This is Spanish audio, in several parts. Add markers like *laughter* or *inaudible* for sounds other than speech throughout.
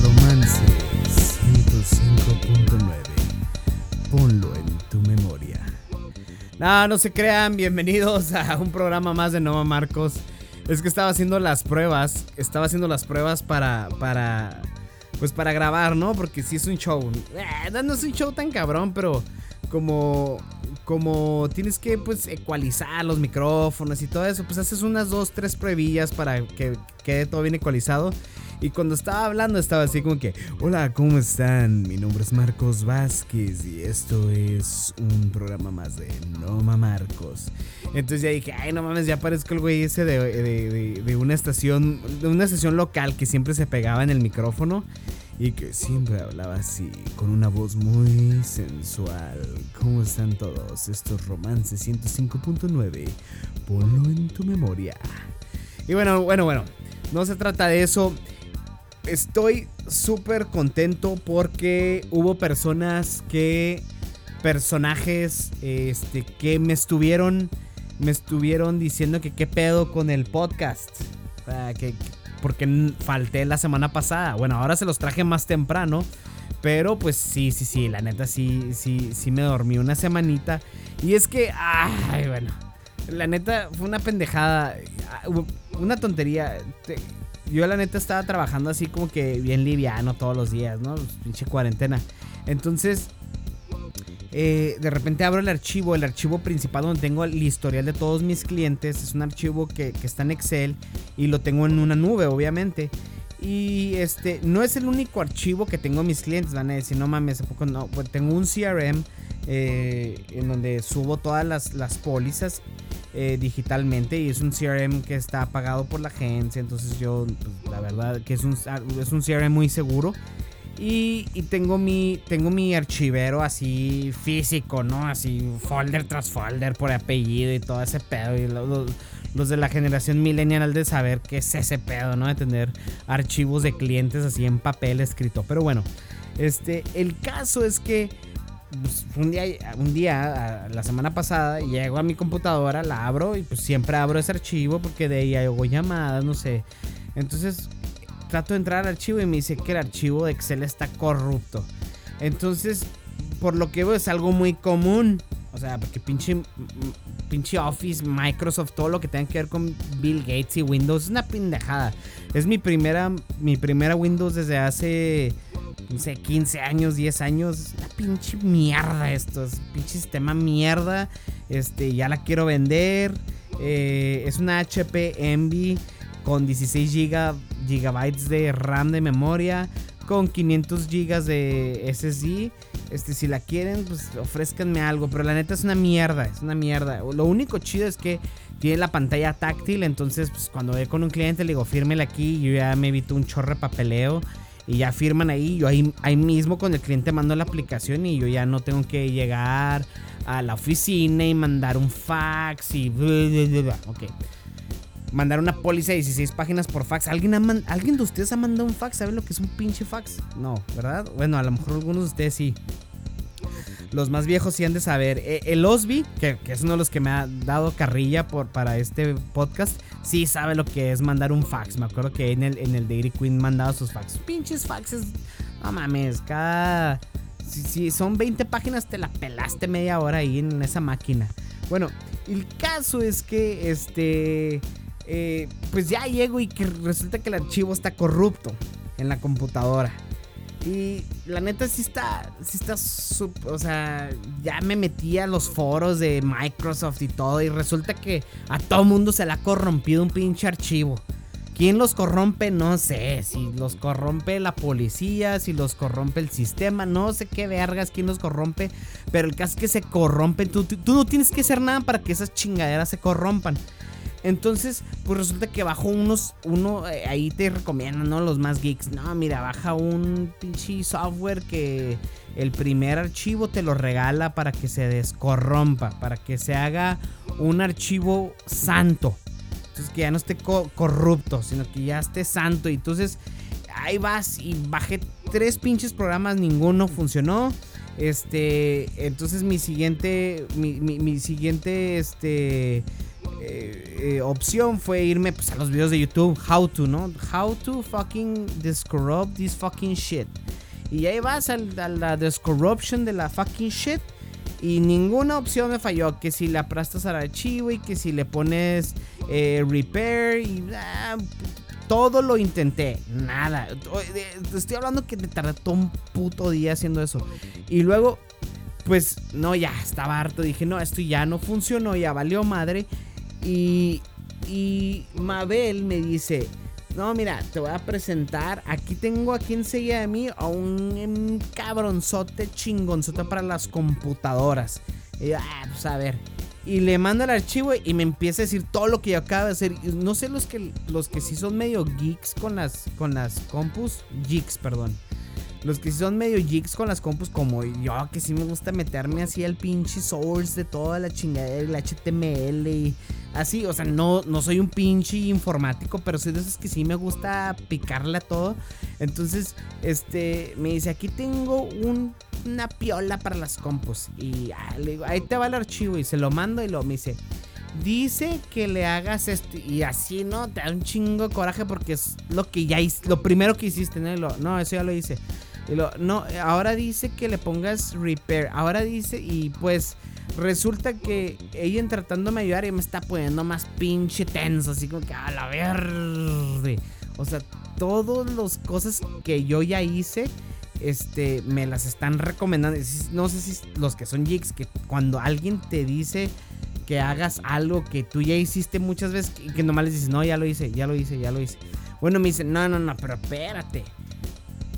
Romance 105.9. Ponlo en tu memoria. No, no se crean, bienvenidos a un programa más de Nova Marcos. Es que estaba haciendo las pruebas, estaba haciendo las pruebas para, para, pues para grabar, ¿no? Porque si es un show. Eh, no es un show tan cabrón, pero como, como tienes que pues ecualizar los micrófonos y todo eso, pues haces unas dos, tres pruebillas para que quede todo bien ecualizado. Y cuando estaba hablando estaba así como que, hola, ¿cómo están? Mi nombre es Marcos Vázquez y esto es un programa más de Noma Marcos. Entonces ya dije, ay, no mames, ya parezco el güey ese de, de, de una estación, de una estación local que siempre se pegaba en el micrófono y que siempre hablaba así, con una voz muy sensual. ¿Cómo están todos? Estos romances 105.9. Ponlo en tu memoria. Y bueno, bueno, bueno, no se trata de eso. Estoy súper contento porque hubo personas que, personajes, este, que me estuvieron, me estuvieron diciendo que qué pedo con el podcast. O que porque falté la semana pasada. Bueno, ahora se los traje más temprano. Pero pues sí, sí, sí, la neta sí, sí, sí me dormí una semanita. Y es que, ay, bueno, la neta fue una pendejada, una tontería. Yo la neta estaba trabajando así como que bien liviano todos los días, ¿no? Pinche cuarentena. Entonces, eh, de repente abro el archivo, el archivo principal donde tengo el historial de todos mis clientes. Es un archivo que, está en Excel y lo tengo en una nube, obviamente. Y este, no es el único archivo que tengo mis clientes. Van a decir, no mames, poco no? Pues tengo un CRM eh, en donde subo todas las, pólizas eh, digitalmente y es un CRM que está pagado por la agencia. Entonces yo, pues, la verdad que es un, es un CRM muy seguro. Y, tengo mi tengo mi archivero así físico, ¿no? Así folder tras folder por apellido y todo ese pedo. Y los, de la generación millennial de saber qué es ese pedo, ¿no? De tener archivos de clientes así en papel escrito. Pero bueno, este, el caso es que pues, un día, un día, la semana pasada, llego a mi computadora, la abro y pues siempre abro ese archivo porque de ahí hago llamadas, no sé. Entonces trato de entrar al archivo y me dice que el archivo de Excel está corrupto. Entonces, por lo que veo es algo muy común. O sea, porque pinche, pinche Office, Microsoft, todo lo que tenga que ver con Bill Gates y Windows es una pendejada. Es mi primera, mi primera Windows desde hace, no sé, 15 años, 10 años. Una pinche mierda esto. Es pinche sistema mierda. Este, ya la quiero vender. Eh, es una HP Envy con 16 gigabytes de RAM de memoria, con 500 gigas de SSD. Este, si la quieren, pues ofrézcanme algo. Pero la neta es una mierda, es una mierda. Lo único chido es que tiene la pantalla táctil. Entonces, pues cuando voy con un cliente, le digo, fírmele aquí. Yo ya me evito un chorre papeleo. Y ya firman ahí. Yo ahí, ahí mismo con el cliente mando la aplicación. Y yo ya no tengo que llegar a la oficina y mandar un fax. Y. Ok mandar una póliza de 16 páginas por fax. ¿Alguien, ¿Alguien de ustedes ha mandado un fax? ¿Saben lo que es un pinche fax? No, ¿verdad? Bueno, a lo mejor algunos de ustedes sí. Los más viejos sí han de saber. Eh, el Osby, que, es uno de los que me ha dado carrilla por, para este podcast, sí sabe lo que es mandar un fax. Me acuerdo que en el, en el Dairy Queen mandaba sus fax. Pinches faxes. No mames, cada. Si son 20 páginas, te la pelaste media hora ahí en esa máquina. Bueno, el caso es que este eh, pues ya llego y que resulta que el archivo está corrupto en la computadora. Y la neta sí está, sí está, o sea, ya me metí a los foros de Microsoft y todo y resulta que a todo mundo se le ha corrompido un pinche archivo. ¿Quién los corrompe? No sé. Si los corrompe la policía, si los corrompe el sistema, no sé qué vergas, quién los corrompe. Pero el caso es que se corrompen. Tú, tú no tienes que hacer nada para que esas chingaderas se corrompan. Entonces, pues resulta que bajo unos, uno, eh, ahí te recomiendan, ¿no? Los más geeks. No, mira, baja un pinche software que el primer archivo te lo regala para que se descorrompa, para que se haga un archivo santo. Entonces, que ya no esté corrupto, sino que ya esté santo. Y entonces, ahí vas y bajé tres pinches programas, ninguno funcionó. Este, entonces mi siguiente, mi, mi, mi siguiente, este eh, opción fue irme pues, a los videos de YouTube, how to, ¿no? How to fucking discorrupt this fucking shit. Y ahí vas a, la discorruption de la fucking shit. Y ninguna opción me falló. Que si le aplastas al archivo y que si le pones eh, repair y ah, todo lo intenté. Nada. Estoy hablando que me tardó un puto día haciendo eso. Y luego, pues no, ya estaba harto. Dije, no, esto ya no funcionó, ya valió madre. Y, y Mabel me dice, no, mira, te voy a presentar. Aquí tengo aquí enseguida de mí a un, cabronzote chingonzote para las computadoras. Y yo, ah, pues a ver. Y le mando el archivo y me empieza a decir todo lo que yo acabo de hacer. No sé los que, los que sí son medio geeks con las, con las compus. Geeks, perdón. Los que sí son medio geeks con las compus, como yo, que sí me gusta meterme así al pinche source de toda la chingadera, el HTML y así. O sea, no, no soy un pinche informático, pero soy de esos que sí me gusta picarle a todo. Entonces, este, me dice: aquí tengo una piola para las compus. Y ah, le ahí te va el archivo. Y se lo mando y lo me dice. Dice que le hagas esto y así, ¿no? Te da un chingo de coraje porque es lo que ya lo primero que hiciste, ¿no? no, eso ya lo hice no, ahora dice que le pongas repair. Ahora dice, y pues resulta que ella tratándome de ayudar y me está poniendo más pinche tenso, así como que a la verde. O sea, todas las cosas que yo ya hice, este, me las están recomendando. No sé si los que son jigs, que cuando alguien te dice que hagas algo que tú ya hiciste muchas veces y que nomás les dices, no, ya lo hice, ya lo hice, ya lo hice. Bueno, me dicen, no, no, no, pero espérate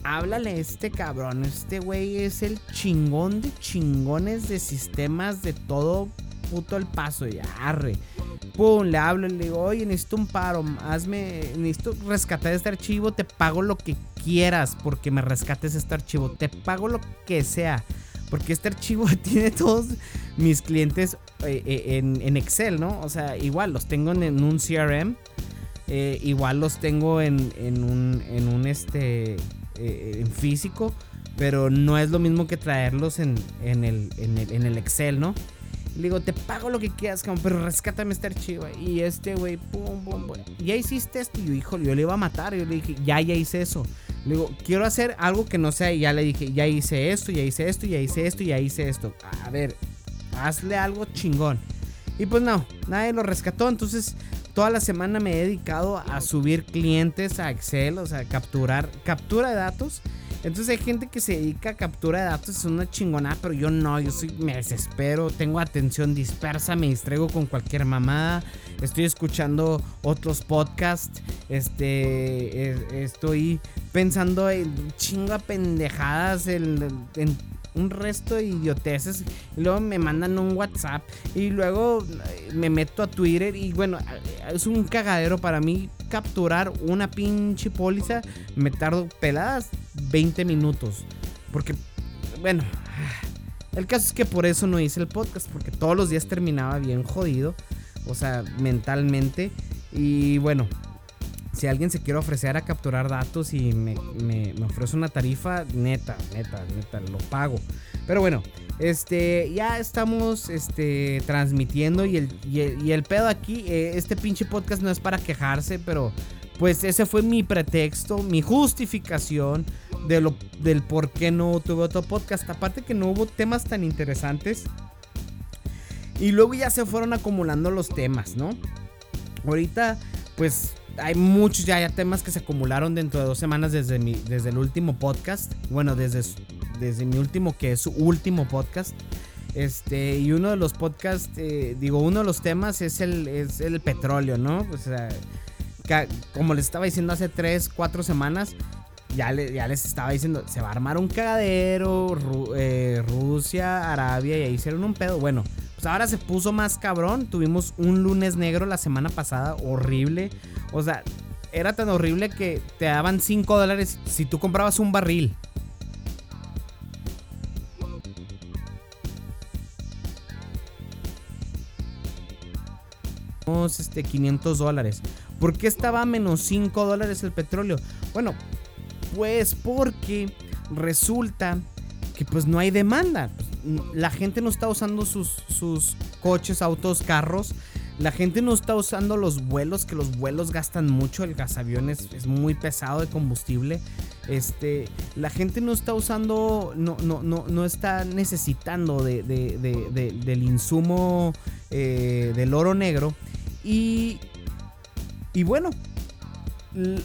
háblale este cabrón. Este güey es el chingón de chingones de sistemas de todo puto el paso. Y arre. Pum, le hablo y le digo, oye, necesito un paro. Hazme, necesito rescatar este archivo. Te pago lo que quieras porque me rescates este archivo. Te pago lo que sea. Porque este archivo *laughs* tiene todos mis clientes eh, eh, en, Excel, ¿no? O sea, igual los tengo en, un CRM. Eh, igual los tengo en, en un, en un este eh, en físico, pero no es lo mismo que traerlos en, en, el, en, el, Excel, ¿no? Le digo, te pago lo que quieras, pero rescátame este archivo. Y este güey, pum, pum, pum. Ya hiciste esto. Y yo, hijo, yo le iba a matar. Yo le dije, ya, ya hice eso. Le digo, quiero hacer algo que no sea. Y ya le dije, ya hice esto, ya hice esto, ya hice esto, ya hice esto. A ver, hazle algo chingón. Y pues no, nadie lo rescató. Entonces toda la semana me he dedicado a subir clientes a Excel, o sea, capturar, captura de datos. Entonces hay gente que se dedica a captura de datos, es una chingonada, pero yo no, yo soy, me desespero, tengo atención dispersa, me distraigo con cualquier mamada, estoy escuchando otros podcasts, este, estoy pensando en chinga pendejadas en, en un resto de idioteces. Y luego me mandan un WhatsApp. Y luego eh, me meto a Twitter. Y bueno, es un cagadero para mí capturar una pinche póliza. Me tardo peladas 20 minutos. Porque, bueno, el caso es que por eso no hice el podcast. Porque todos los días terminaba bien jodido. O sea, mentalmente. Y bueno, si alguien se quiere ofrecer a capturar datos y me, ofrece una tarifa, neta, neta, neta, lo pago. Pero bueno, este, ya estamos este, transmitiendo y el, y el, pedo aquí, eh, este pinche podcast no es para quejarse, pero pues ese fue mi pretexto, mi justificación de lo, del por qué no tuve otro podcast. Aparte que no hubo temas tan interesantes. Y luego ya se fueron acumulando los temas, ¿no? Ahorita, pues hay muchos ya, temas que se acumularon dentro de dos semanas desde, mi, desde el último podcast. Bueno, desde, desde mi último, que es su último podcast. Este, y uno de los podcasts, eh, digo, uno de los temas es el, es el petróleo, ¿no? O sea, como les estaba diciendo hace tres, cuatro semanas, ya, ya les estaba diciendo, se va a armar un cagadero, eh, Rusia, Arabia, y ahí hicieron un pedo. Bueno, pues ahora se puso más cabrón. Tuvimos un lunes negro la semana pasada, horrible. O sea, era tan horrible que te daban 5 dólares si tú comprabas un barril. Este, 500 dólares. ¿Por qué estaba menos 5 dólares el petróleo? Bueno, pues porque resulta que pues no hay demanda. La gente no está usando sus, sus coches, autos, carros. la gente no está usando los vuelos, que los vuelos gastan mucho, el gasavión es, es muy pesado de combustible. Este, la gente no está usando, no, no, no, no está necesitando de, del insumo eh, del oro negro. Y, y bueno,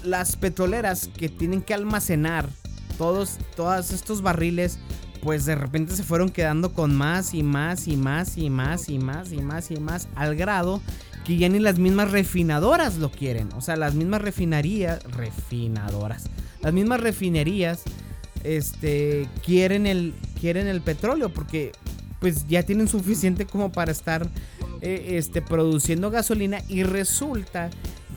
las petroleras que tienen que almacenar todos, todos estos barriles, pues de repente se fueron quedando con más y más y más y más y más y más y más al grado que ya ni las mismas refinadoras lo quieren. O sea, las mismas refinerías, refinadoras, las mismas refinerías, este, quieren el, quieren el petróleo porque pues ya tienen suficiente como para estar eh, este, produciendo gasolina y resulta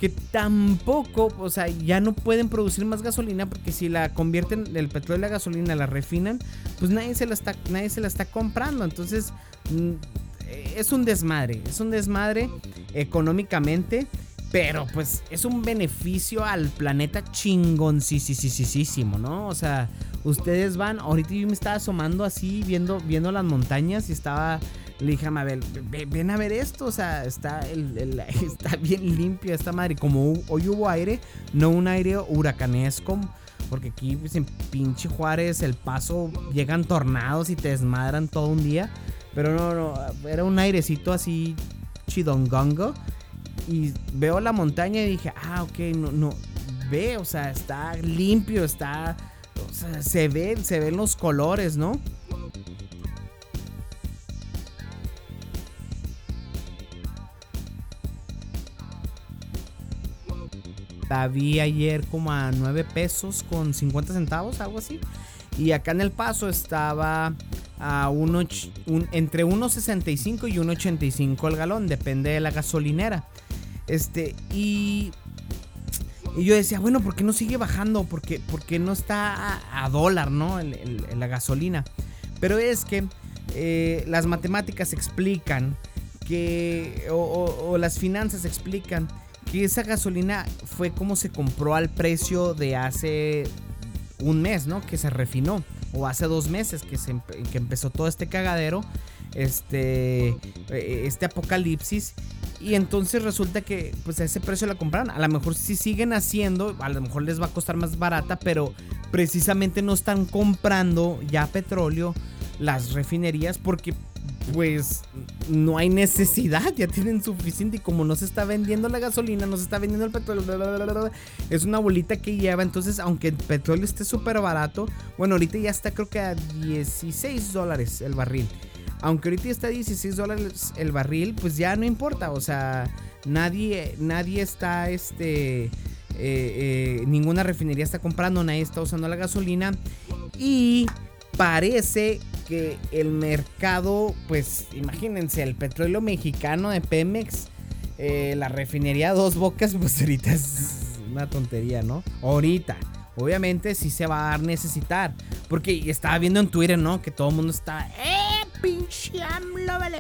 que tampoco, o sea, ya no pueden producir más gasolina porque si la convierten el petróleo a gasolina, la refinan, pues nadie se la está, nadie se está comprando. Entonces, mm, es un desmadre, es un desmadre económicamente. Pero pues es un beneficio al planeta chingoncísimo, ¿no? O sea, ustedes van, ahorita yo me estaba asomando así, viendo, viendo las montañas y estaba le dije a Mabel, ven a ver esto, o sea, está, *laughs* está bien limpio esta madre. Como hoy hubo aire, no un aire huracanesco, porque aquí pues, en pinche Juárez, el paso, llegan tornados y te desmadran todo un día. Pero no, no, era un airecito así chidongongo. Y veo la montaña y dije, ah, ok, no, no, ve, o sea, está limpio, está, o sea, se ve, se ven los colores, ¿no? La vi ayer como a 9 pesos con 50 centavos, algo así. Y acá en El Paso estaba a uno, entre 1.65 y 1.85 el galón, depende de la gasolinera. Este, y, y yo decía, bueno, ¿por qué no sigue bajando? ¿Por qué, no está a, dólar, no? la gasolina. Pero es que eh, las matemáticas explican que, o las finanzas explican que esa gasolina fue como se compró al precio de hace un mes, ¿no? Que se refinó. O hace dos meses que, se, que empezó todo este cagadero. Este, eh, este apocalipsis. Y entonces resulta que pues a ese precio la compraron. A lo mejor si siguen haciendo, a lo mejor les va a costar más barata, pero precisamente no están comprando ya petróleo las refinerías porque pues no hay necesidad, ya tienen suficiente. Y como no se está vendiendo la gasolina, no se está vendiendo el petróleo, es una bolita que lleva, entonces aunque el petróleo esté súper barato, bueno, ahorita ya está creo que a 16 dólares el barril, aunque ahorita está a 16 dólares el barril, pues ya no importa, o sea, nadie, nadie está, este, eh, eh, ninguna refinería está comprando, nadie está usando la gasolina. Y parece que el mercado, pues imagínense, el petróleo mexicano de Pemex, eh, la refinería Dos Bocas, *laughs* pues ahorita es una tontería, ¿no? Ahorita. Obviamente sí se va a necesitar. Porque estaba viendo en Twitter, ¿no? Que todo el mundo está. ¡Eh, pinche AMLO, vale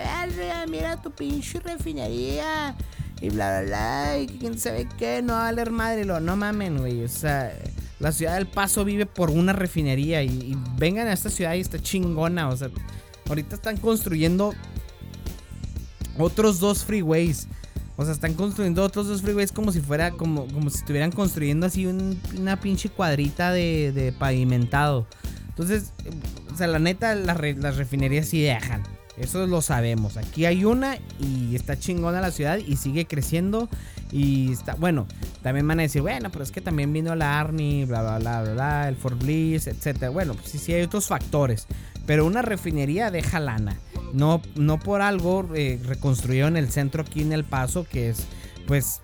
Mira tu pinche refinería. Y bla, bla, bla. Y quién sabe qué. No va a valer madre. Lo, no mamen, güey. O sea, la ciudad del Paso vive por una refinería y, vengan a esta ciudad y está chingona. O sea, ahorita están construyendo otros dos freeways. O sea, están construyendo otros dos freeways como si fuera, como, como si estuvieran construyendo así una pinche cuadrita de, pavimentado. Entonces, o sea, la neta, las, las refinerías sí dejan. Eso lo sabemos. Aquí hay una y está chingona la ciudad y sigue creciendo. Y está, bueno, también van a decir, bueno, pero es que también vino la Arni, bla, bla, bla, bla, bla el Fort Bliss, etc. Bueno, pues sí, sí hay otros factores. Pero una refinería deja lana. No, no por algo eh, reconstruyeron el centro aquí en El Paso, que es pues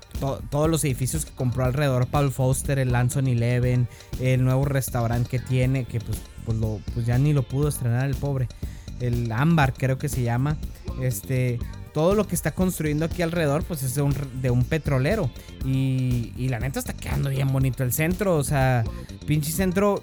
todos los edificios que compró alrededor Paul Foster, el Lanson Eleven, el nuevo restaurante que tiene, que pues, pues, lo, pues ya ni lo pudo estrenar el pobre. El Ámbar creo que se llama. Este, todo lo que está construyendo aquí alrededor, pues es de un, de un petrolero. Y, y, la neta está quedando bien bonito el centro. O sea, pinche centro,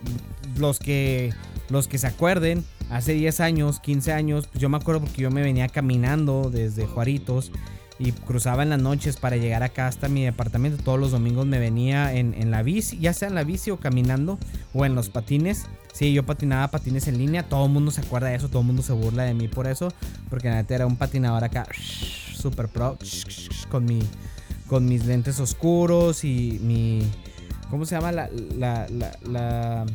los que, los que se acuerden, hace 10 años, 15 años, pues yo me acuerdo porque yo me venía caminando desde Juaritos y cruzaba en las noches para llegar acá hasta mi departamento. Todos los domingos me venía en, en, la bici, ya sea en la bici o caminando o en los patines. Sí, yo patinaba patines en línea. Todo el mundo se acuerda de eso, todo el mundo se burla de mí por eso. Porque neta era un patinador acá *sniffs* super pro, *sniffs* con mi con mis lentes oscuros y mi ¿cómo se llama la la, la,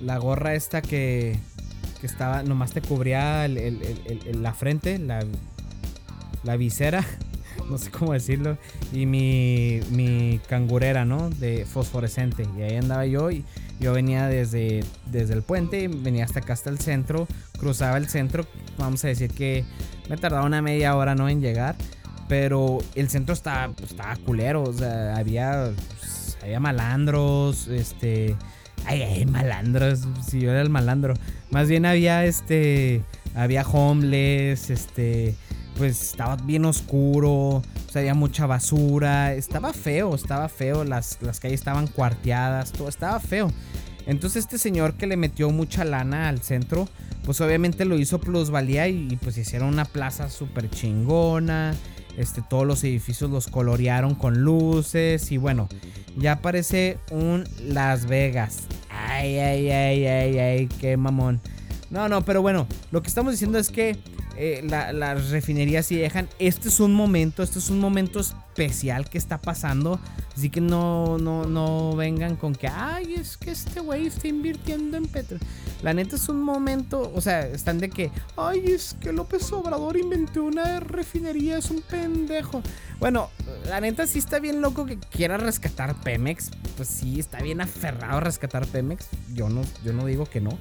la, gorra esta que que estaba nomás te cubría la frente, la la visera, *laughs* no sé cómo decirlo, y mi, mi cangurera, ¿no? De fosforescente. Y ahí andaba yo y yo venía desde, desde el puente, venía hasta acá, hasta el centro, cruzaba el centro, vamos a decir que me tardaba una media hora, ¿no? En llegar. Pero el centro estaba, pues, estaba culero, o sea, había, pues, había malandros, este... Ay, ay, malandros, si yo era el malandro. Más bien había, este, había homeless, este pues estaba bien oscuro, o sea, había mucha basura, estaba feo, estaba feo, las, las calles estaban cuarteadas, todo estaba feo. Entonces este señor que le metió mucha lana al centro, pues obviamente lo hizo plusvalía y, pues hicieron una plaza súper chingona. Este, todos los edificios los colorearon con luces y bueno, ya parece un Las Vegas. Ay, ay, ay, ay, ay, qué mamón. No, no, pero bueno, lo que estamos diciendo es que eh, las refinerías sí dejan. Este es un momento, este es un momento especial que está pasando. Así que no, no, no vengan con que, ay, es que este güey está invirtiendo en petróleo. La neta es un momento, o sea, están de que, ay, es que López Obrador inventó una refinería, es un pendejo. Bueno, la neta sí está bien loco que quiera rescatar Pemex. Pues sí, está bien aferrado a rescatar Pemex. Yo no, yo no digo que no.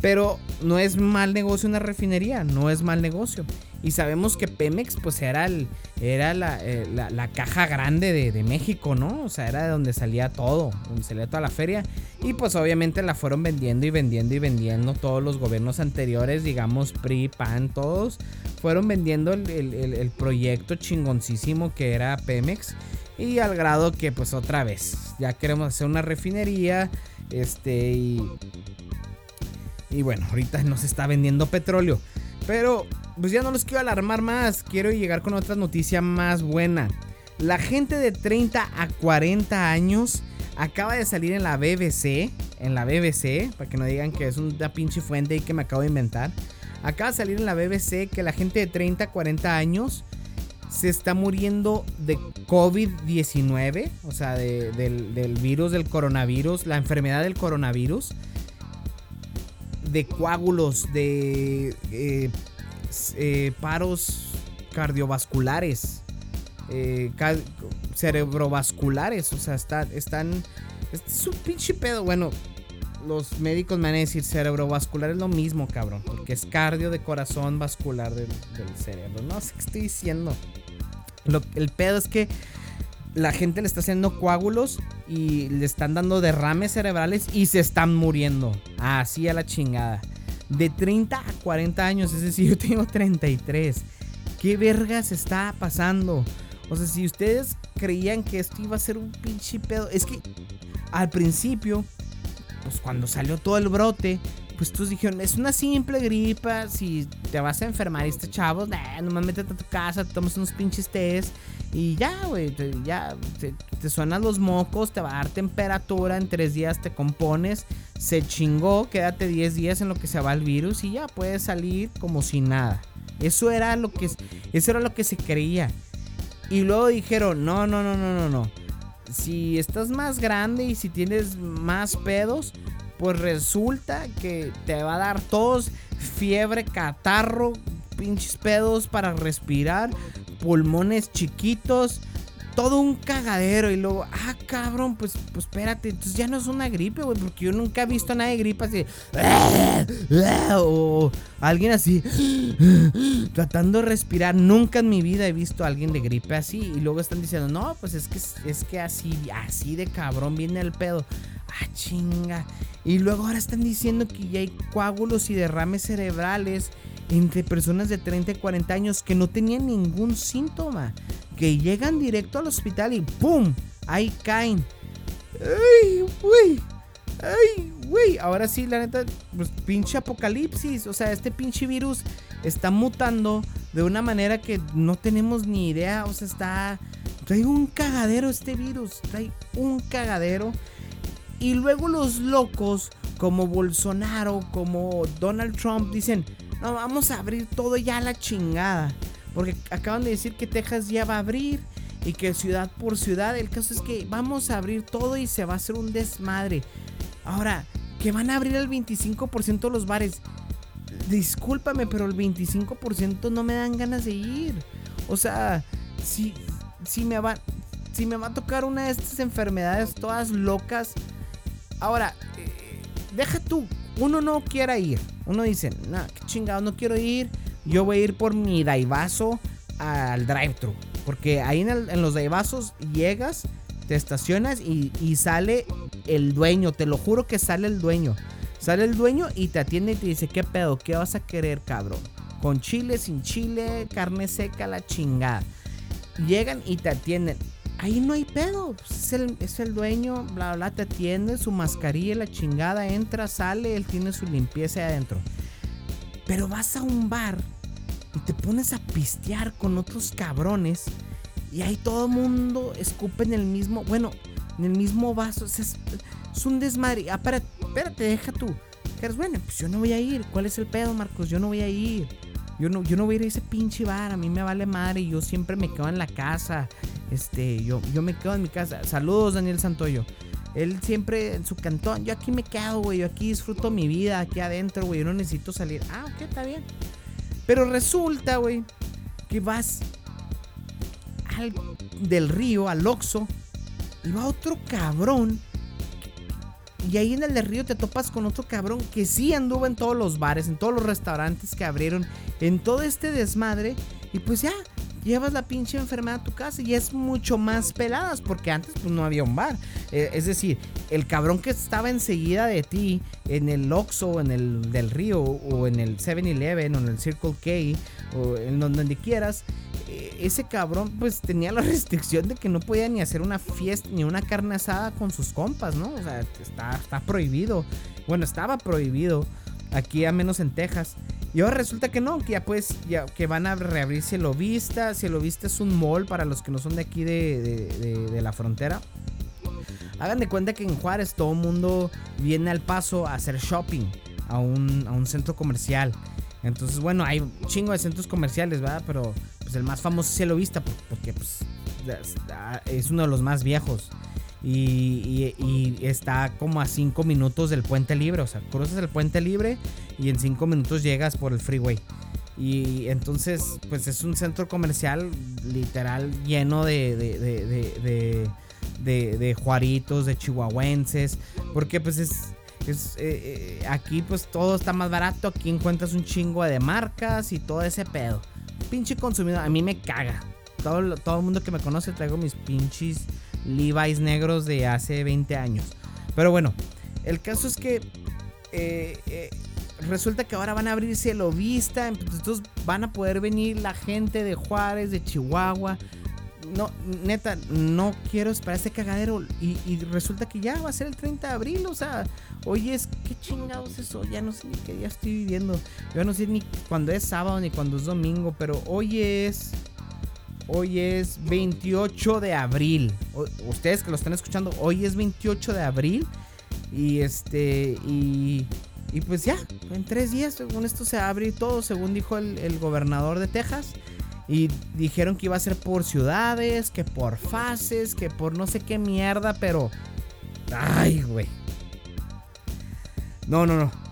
Pero no es mal negocio una refinería, no es mal negocio. Y sabemos que Pemex pues era, el, era la, eh, caja grande de, México, ¿no? O sea, era de donde salía todo, donde salía toda la feria. Y pues obviamente la fueron vendiendo y vendiendo y vendiendo todos los gobiernos anteriores, digamos PRI, PAN, todos. Fueron vendiendo el, el proyecto chingoncísimo que era Pemex. Y al grado que pues otra vez, ya queremos hacer una refinería. Este, y y bueno, ahorita nos está vendiendo petróleo. Pero pues ya no los quiero alarmar más. Quiero llegar con otra noticia más buena. La gente de 30 a 40 años acaba de salir en la BBC. En la BBC, para que no digan que es una pinche fuente y que me acabo de inventar. Acaba de salir en la BBC que la gente de 30 a 40 años se está muriendo de COVID-19, o sea, del, del virus del coronavirus, la enfermedad del coronavirus de coágulos, de eh, eh, paros cardiovasculares, eh, cerebrovasculares, o sea, están, están, es un pinche pedo, bueno, los médicos me van a decir cerebrovascular es lo mismo, cabrón, porque es cardio de corazón vascular del, cerebro, no sé qué estoy diciendo. el pedo es que la gente le está haciendo coágulos y le están dando derrames cerebrales y se están muriendo. Así a la chingada. De 30 a 40 años, es decir, *laughs* yo tengo 33. ¿Qué vergas está pasando? O sea, si ustedes creían que esto iba a ser un pinche pedo, es que al principio, pues cuando salió todo el brote, pues todos dijeron, es una simple gripa, si te vas a enfermar, y este chavo, nah, nomás métete a tu casa, tomas unos pinches test y ya, güey, ya te, suenan los mocos, te va a dar temperatura, en tres días te compones, se chingó, quédate 10 días en lo que se va el virus y ya puedes salir como si nada. Eso era lo que, eso era lo que se creía. Y luego dijeron, no, no, no, no, no, no. Si estás más grande y si tienes más pedos, pues resulta que te va a dar tos, fiebre, catarro, pinches pedos para respirar, pulmones chiquitos, todo un cagadero. Y luego, ah, cabrón, pues, pues espérate, entonces ya no es una gripe, güey, porque yo nunca he visto a nadie de gripe así, *laughs* o alguien así, *gasps* tratando de respirar. Nunca en mi vida he visto a alguien de gripe así. Y luego están diciendo, no, pues es que, es que así, así de cabrón viene el pedo. Ah, chinga. Y luego ahora están diciendo que ya hay coágulos y derrames cerebrales entre personas de 30 y 40 años que no tenían ningún síntoma, que llegan directo al hospital y ¡pum! Ahí caen. ¡Ay, güey! ¡Ay, güey! Ahora sí, la neta, pues pinche apocalipsis. O sea, este pinche virus está mutando de una manera que no tenemos ni idea. O sea, está. Trae un cagadero este virus. Trae un cagadero. Y luego los locos como Bolsonaro, como Donald Trump, dicen, no, vamos a abrir todo ya a la chingada. Porque acaban de decir que Texas ya va a abrir y que ciudad por ciudad. El caso es que vamos a abrir todo y se va a hacer un desmadre. Ahora, que van a abrir el 25% de los bares. Discúlpame, pero el 25% no me dan ganas de ir. O sea, si, si, me va, si me va a tocar una de estas enfermedades todas locas. Ahora, eh, deja tú. Uno no quiera ir. Uno dice, no, qué chingado, no quiero ir. Yo voy a ir por mi daivazo al drive-thru. Porque ahí en, los daivazos llegas, te estacionas y, y sale el dueño. Te lo juro que sale el dueño. Sale el dueño y te atiende y te dice, ¿qué pedo? ¿Qué vas a querer, cabrón? Con chile, sin chile, carne seca, la chingada. Llegan y te atienden. Ahí no hay pedo. Es el, es el dueño, bla, bla, te atiende, su mascarilla, la chingada, entra, sale, él tiene su limpieza adentro. Pero vas a un bar y te pones a pistear con otros cabrones y ahí todo el mundo escupe en el mismo, bueno, en el mismo vaso. Es, un desmadre. Ah, espérate, espérate, deja tú. bueno, pues yo no voy a ir. ¿Cuál es el pedo, Marcos? Yo no voy a ir. Yo no, yo no voy a ir a ese pinche bar. A mí me vale madre. Yo siempre me quedo en la casa. Este, yo, yo me quedo en mi casa. Saludos, Daniel Santoyo. Él siempre en su cantón. Yo aquí me quedo, güey. Yo aquí disfruto mi vida, aquí adentro, güey. Yo no necesito salir. Ah, ok, está bien. Pero resulta, güey, que vas al del río, al Oxo, y va otro cabrón. Y ahí en el del río te topas con otro cabrón que sí anduvo en todos los bares, en todos los restaurantes que abrieron, en todo este desmadre. Y pues ya, llevas la pinche enfermedad a tu casa y es mucho más peladas porque antes pues no había un bar. Eh, es decir, el cabrón que estaba enseguida de ti en el Oxxo, en el del Río o en el 7-Eleven o en el Circle K o en donde quieras, eh, ese cabrón pues tenía la *laughs* restricción de que no podía ni hacer una fiesta ni una carne asada con sus compas, ¿no? O sea, está, está prohibido. Bueno, estaba prohibido aquí a menos en Texas. Y ahora resulta que no, que ya pues, ya que van a reabrir Cielo Vista. Cielo Vista es un mall para los que no son de aquí de, la frontera. Hagan de cuenta que en Juárez todo el mundo viene al paso a hacer shopping a un, a un centro comercial. Entonces, bueno, hay un chingo de centros comerciales, ¿verdad? Pero pues, el más famoso es Cielo Vista porque pues, es uno de los más viejos. Y, está como a 5 minutos del puente libre. O sea, cruzas el puente libre y en 5 minutos llegas por el freeway. Y entonces, pues es un centro comercial literal lleno de, de, de, de juaritos, de chihuahuenses. Porque pues es, es eh, eh, aquí pues todo está más barato. Aquí encuentras un chingo de marcas y todo ese pedo. Pinche consumidor, a mí me caga. Todo, todo el mundo que me conoce traigo mis pinches Levi's negros de hace 20 años. Pero bueno, el caso es que eh, eh, resulta que ahora van a abrir cielo vista. Entonces van a poder venir la gente de Juárez, de Chihuahua. No, neta, no quiero esperar este cagadero. Y, resulta que ya va a ser el 30 de abril. O sea, hoy es, ¿qué chingados es eso? Ya no sé ni qué día estoy viviendo. Yo no sé ni cuándo es sábado ni cuándo es domingo. Pero hoy es Hoy es 28 de abril. ustedes que lo están escuchando, hoy es 28 de abril. Y este, y, y pues ya, en tres días, según esto se abre todo, según dijo el, gobernador de Texas. Y dijeron que iba a ser por ciudades, que por fases, que por no sé qué mierda, pero... Ay, güey. No, no, no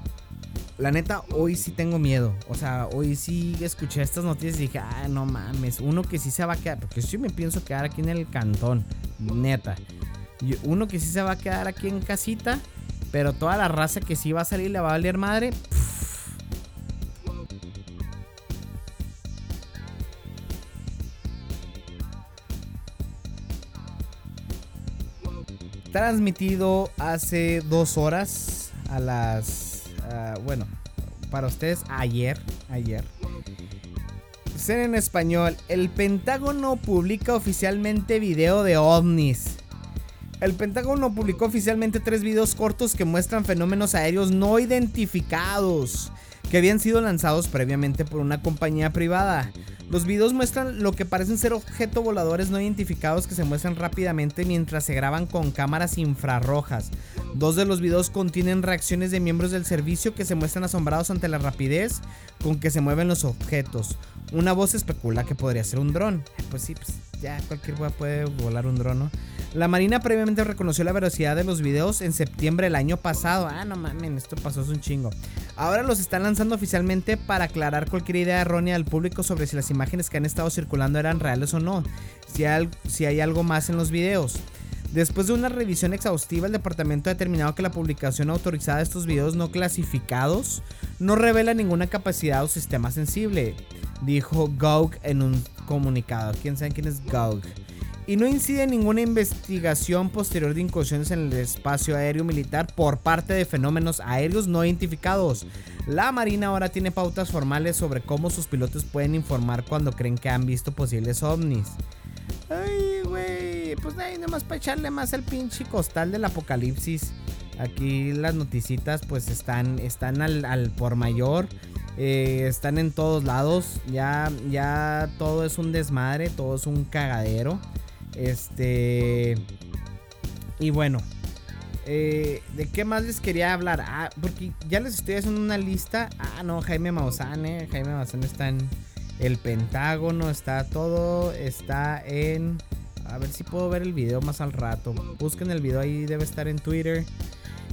la neta, hoy sí tengo miedo. O sea, hoy sí escuché estas noticias y dije, ah, no mames, uno que sí se va a quedar, porque sí me pienso quedar aquí en el cantón, neta. uno que sí se va a quedar aquí en casita, pero toda la raza que sí va a salir le va a valer madre. Transmitido hace dos horas a las Ah, bueno, para ustedes ayer, ayer. Ser en español, el Pentágono publica oficialmente video de ovnis. El Pentágono publicó oficialmente tres videos cortos que muestran fenómenos aéreos no identificados que habían sido lanzados previamente por una compañía privada. Los videos muestran lo que parecen ser objetos voladores no identificados que se muestran rápidamente mientras se graban con cámaras infrarrojas. Dos de los videos contienen reacciones de miembros del servicio que se muestran asombrados ante la rapidez con que se mueven los objetos. Una voz especula que podría ser un dron. Pues sí, pues ya cualquier weá puede volar un dron, ¿no? La Marina previamente reconoció la veracidad de los videos en septiembre del año pasado. Ah, no mames, esto pasó es un chingo. Ahora los están lanzando oficialmente para aclarar cualquier idea errónea al público sobre si las imágenes que han estado circulando eran reales o no. Si hay algo más en los videos. Después de una revisión exhaustiva, el departamento ha determinado que la publicación autorizada de estos videos no clasificados no revela ninguna capacidad o sistema sensible, dijo Gaug en un comunicado. ¿Quién sabe quién es Gaug? y no incide en ninguna investigación posterior de incursiones en el espacio aéreo militar por parte de fenómenos aéreos no identificados. La Marina ahora tiene pautas formales sobre cómo sus pilotos pueden informar cuando creen que han visto posibles ovnis. Ay, güey, pues ahí nomás para echarle más el pinche costal del apocalipsis. Aquí las noticitas pues están, están al, por mayor. Eh, están en todos lados. Ya, ya todo es un desmadre, todo es un cagadero. Este. Y bueno. Eh, ¿De qué más les quería hablar? Ah, porque ya les estoy haciendo una lista. Ah, no, Jaime Maussan, eh. Jaime Maussan está en el Pentágono, está todo. Está en. A ver si puedo ver el video más al rato. Busquen el video ahí, debe estar en Twitter.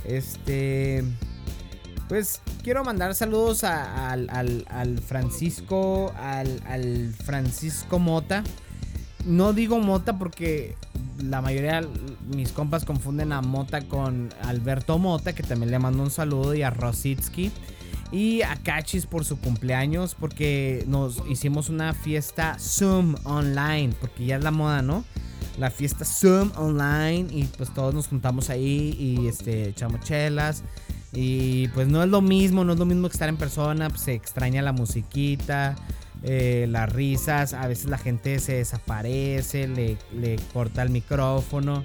Este. Pues quiero mandar saludos al, al, Francisco. Al, al Francisco Mota. No digo Mota porque la mayoría mis compas confunden a Mota con Alberto Mota, que también le mando un saludo, y a Rositsky. Y a Cachis por su cumpleaños, porque nos hicimos una fiesta Zoom online, porque ya es la moda, ¿no? La fiesta Zoom online, y pues todos nos juntamos ahí y este, echamos chelas. Y pues no es lo mismo, no es lo mismo que estar en persona, pues se extraña la musiquita. Eh, las risas, a veces la gente se desaparece, le, corta el micrófono.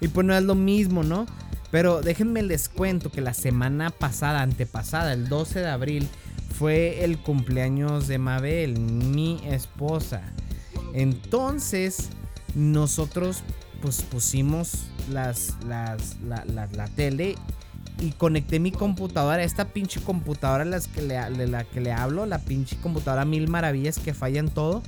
Y pues no es lo mismo, ¿no? Pero déjenme les cuento que la semana pasada, antepasada, el 12 de abril, fue el cumpleaños de Mabel, mi esposa. Entonces, nosotros pues pusimos las, las, la, la tele y conecté mi computadora, esta pinche computadora las que le, de la que le hablo, la pinche computadora mil maravillas que fallan todo,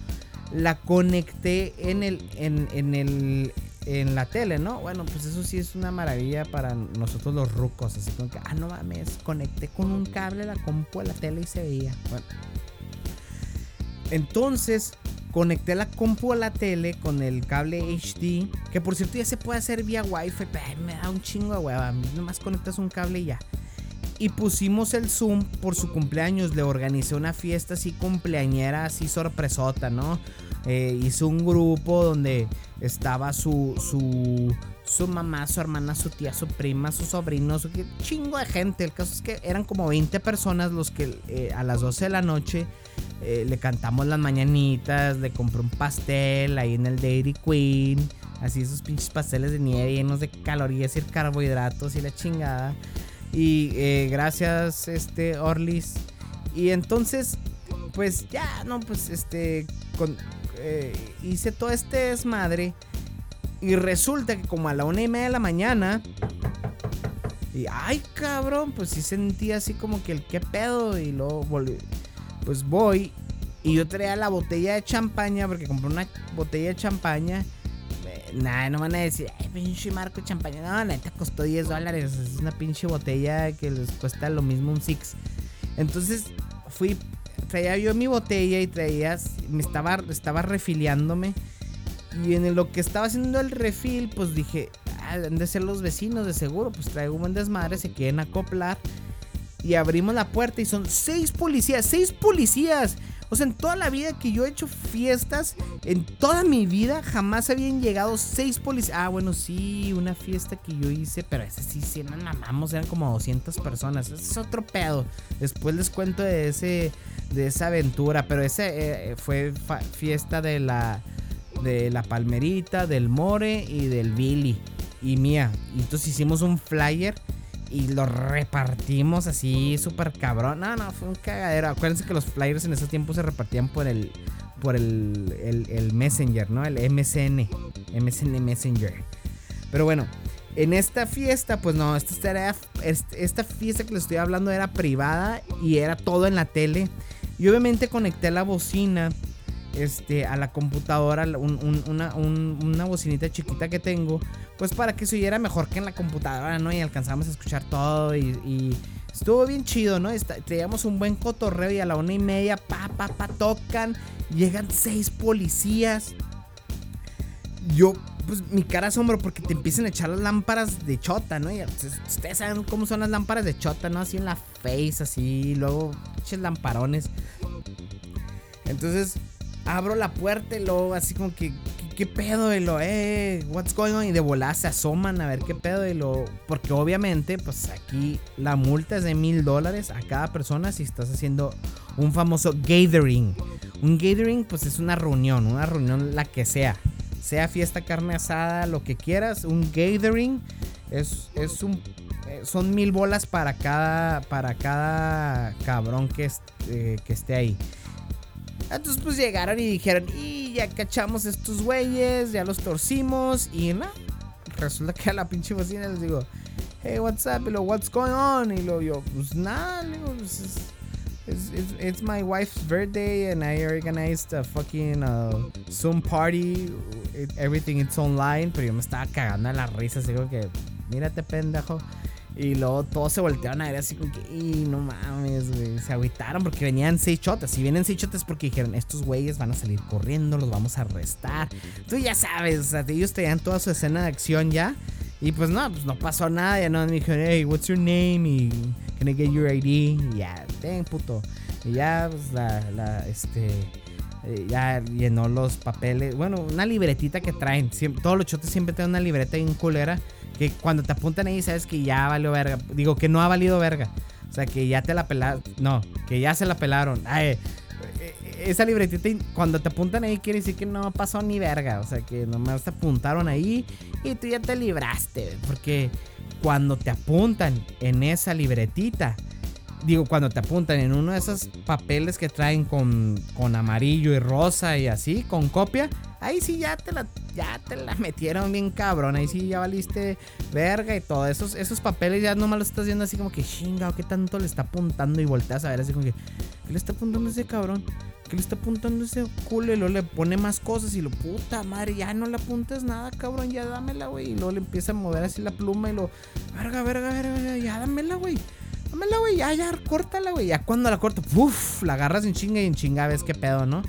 la conecté en el, en, en el, en la tele, ¿no? Bueno, pues eso sí es una maravilla para nosotros los rucos, así como que, ah, no mames, conecté con un cable la compu a la tele y se veía. Bueno. Entonces, Conecté la compu a la tele con el cable HD. Que por cierto ya se puede hacer vía wifi. Pero me da un chingo de hueva. Nomás conectas un cable y ya. Y pusimos el Zoom por su cumpleaños. Le organizé una fiesta así cumpleañera, así sorpresota, ¿no? Eh, hizo un grupo donde estaba su, su, su mamá, su hermana, su tía, su prima, su sobrino, su chingo de gente. El caso es que eran como 20 personas los que eh, a las 12 de la noche eh, le cantamos las mañanitas, le compré un pastel ahí en el Dairy Queen. Así esos pinches pasteles de nieve llenos de calorías y carbohidratos y la chingada. Y eh, gracias, este, Orlis. Y entonces, pues ya, no, pues este, eh, hice todo este desmadre. Y resulta que como a la una y media de la mañana. Y ay, cabrón, pues sí sentí así como que el qué pedo. Y luego volví pues voy y yo traía la botella de champaña porque compré una botella de champaña. Eh, nada, no van a decir, ay, pinche marco de champaña. No, neta costó 10 dólares. Es una pinche botella que les cuesta lo mismo un six. Entonces fui, traía yo mi botella y traía, me estaba, estaba refiliándome. Y en lo que estaba haciendo el refil, pues dije, ah, de ser los vecinos de seguro, pues traigo un buen desmadre, se quieren acoplar y abrimos la puerta y son seis policías, seis policías. O sea, en toda la vida que yo he hecho fiestas, en toda mi vida jamás habían llegado seis policías. Ah, bueno, sí, una fiesta que yo hice, pero esa sí, sí, no mamamos, eran como 200 personas. Ese es otro pedo. Después les cuento de ese de esa aventura, pero ese eh, fue fiesta de la de la Palmerita, del More y del Billy y mía. Entonces hicimos un flyer y lo repartimos así súper cabrón. No, no, fue un cagadero. Acuérdense que los flyers en ese tiempo se repartían por el por el, el, Messenger, ¿no? El MSN, MSN Messenger. Pero bueno, en esta fiesta, pues no, esta, esta fiesta que les estoy hablando era privada y era todo en la tele. Y obviamente conecté la bocina este, a la computadora, una, bocinita chiquita que tengo, pues para que se oyera mejor que en la computadora, ¿no? Y alcanzamos a escuchar todo y, estuvo bien chido, ¿no? teníamos un buen cotorreo y a la una y media, pa, pa, pa, tocan, llegan seis policías. Yo, pues mi cara asombro porque te empiezan a echar las lámparas de chota, ¿no? Y pues, ustedes saben cómo son las lámparas de chota, ¿no? Así en la face, así, luego eches lamparones. Entonces, abro la puerta y luego así como que, ¿qué, pedo? Y lo, eh, what's going on? Y de volada se asoman a ver qué pedo. Y lo, porque obviamente, pues aquí la multa es de mil dólares a cada persona si estás haciendo un famoso gathering. Un gathering, pues es una reunión, una reunión la que sea. Sea fiesta, carne asada, lo que quieras. Un gathering es, es un eh, son mil bolas para cada para cada cabrón que, eh, que esté ahí. Entonces pues llegaron y dijeron, y ya cachamos estos güeyes, ya los torcimos y nada. Resulta que a la pinche bocina les digo, hey, what's up? Y lo, what's going on? Y lo yo, pues nada, pues, it's, it's, it's, my wife's birthday and I organized a fucking uh, Zoom party. everything it's online. Pero yo me estaba cagando a la risa, así que, mírate pendejo. Y luego todos se voltearon a ver así como que, y no mames, güey. Se agüitaron porque venían seis chotas. Si vienen seis chotas porque dijeron, estos güeyes van a salir corriendo, los vamos a arrestar. Tú ya sabes, o sea, ellos tenían toda su escena de acción ya. Y pues no, pues no pasó nada. Ya no me dijeron, hey, what's your name? Y can I get your ID? Y ya, ven, puto. Y ya, pues la, la, este. Eh, ya llenó los papeles. Bueno, una libretita que traen. todos los chotes siempre tienen una libreta en culera que cuando te apuntan ahí sabes que ya valió verga. Digo, que no ha valido verga. O sea, que ya te la pelaron. No, que ya se la pelaron. Ay, eh, esa libretita, cuando te apuntan ahí, quiere decir que no pasó ni verga. O sea, que nomás te apuntaron ahí y tú ya te libraste. Porque cuando te apuntan en esa libretita, digo, cuando te apuntan en uno de esos papeles que traen con, con amarillo y rosa y así, con copia, ahí sí ya te la, ya te la metieron bien cabrón. Ahí sí ya valiste verga y todo. Esos, esos papeles ya nomás los estás viendo así como que chinga, ¿qué tanto le está apuntando? Y volteas a ver así como que, ¿qué le está apuntando ese cabrón? ¿Qué le está apuntando ese culo? Y luego le pone más cosas y lo, puta madre, ya no le apuntes nada, cabrón, ya dámela, güey. Y luego le empieza a mover así la pluma y lo, verga, verga, verga, ya dámela, güey. Dámela, güey, ya, ya, córtala, güey. Ya cuando la corto, uff, la agarras en chinga y en chinga ves qué pedo, ¿no?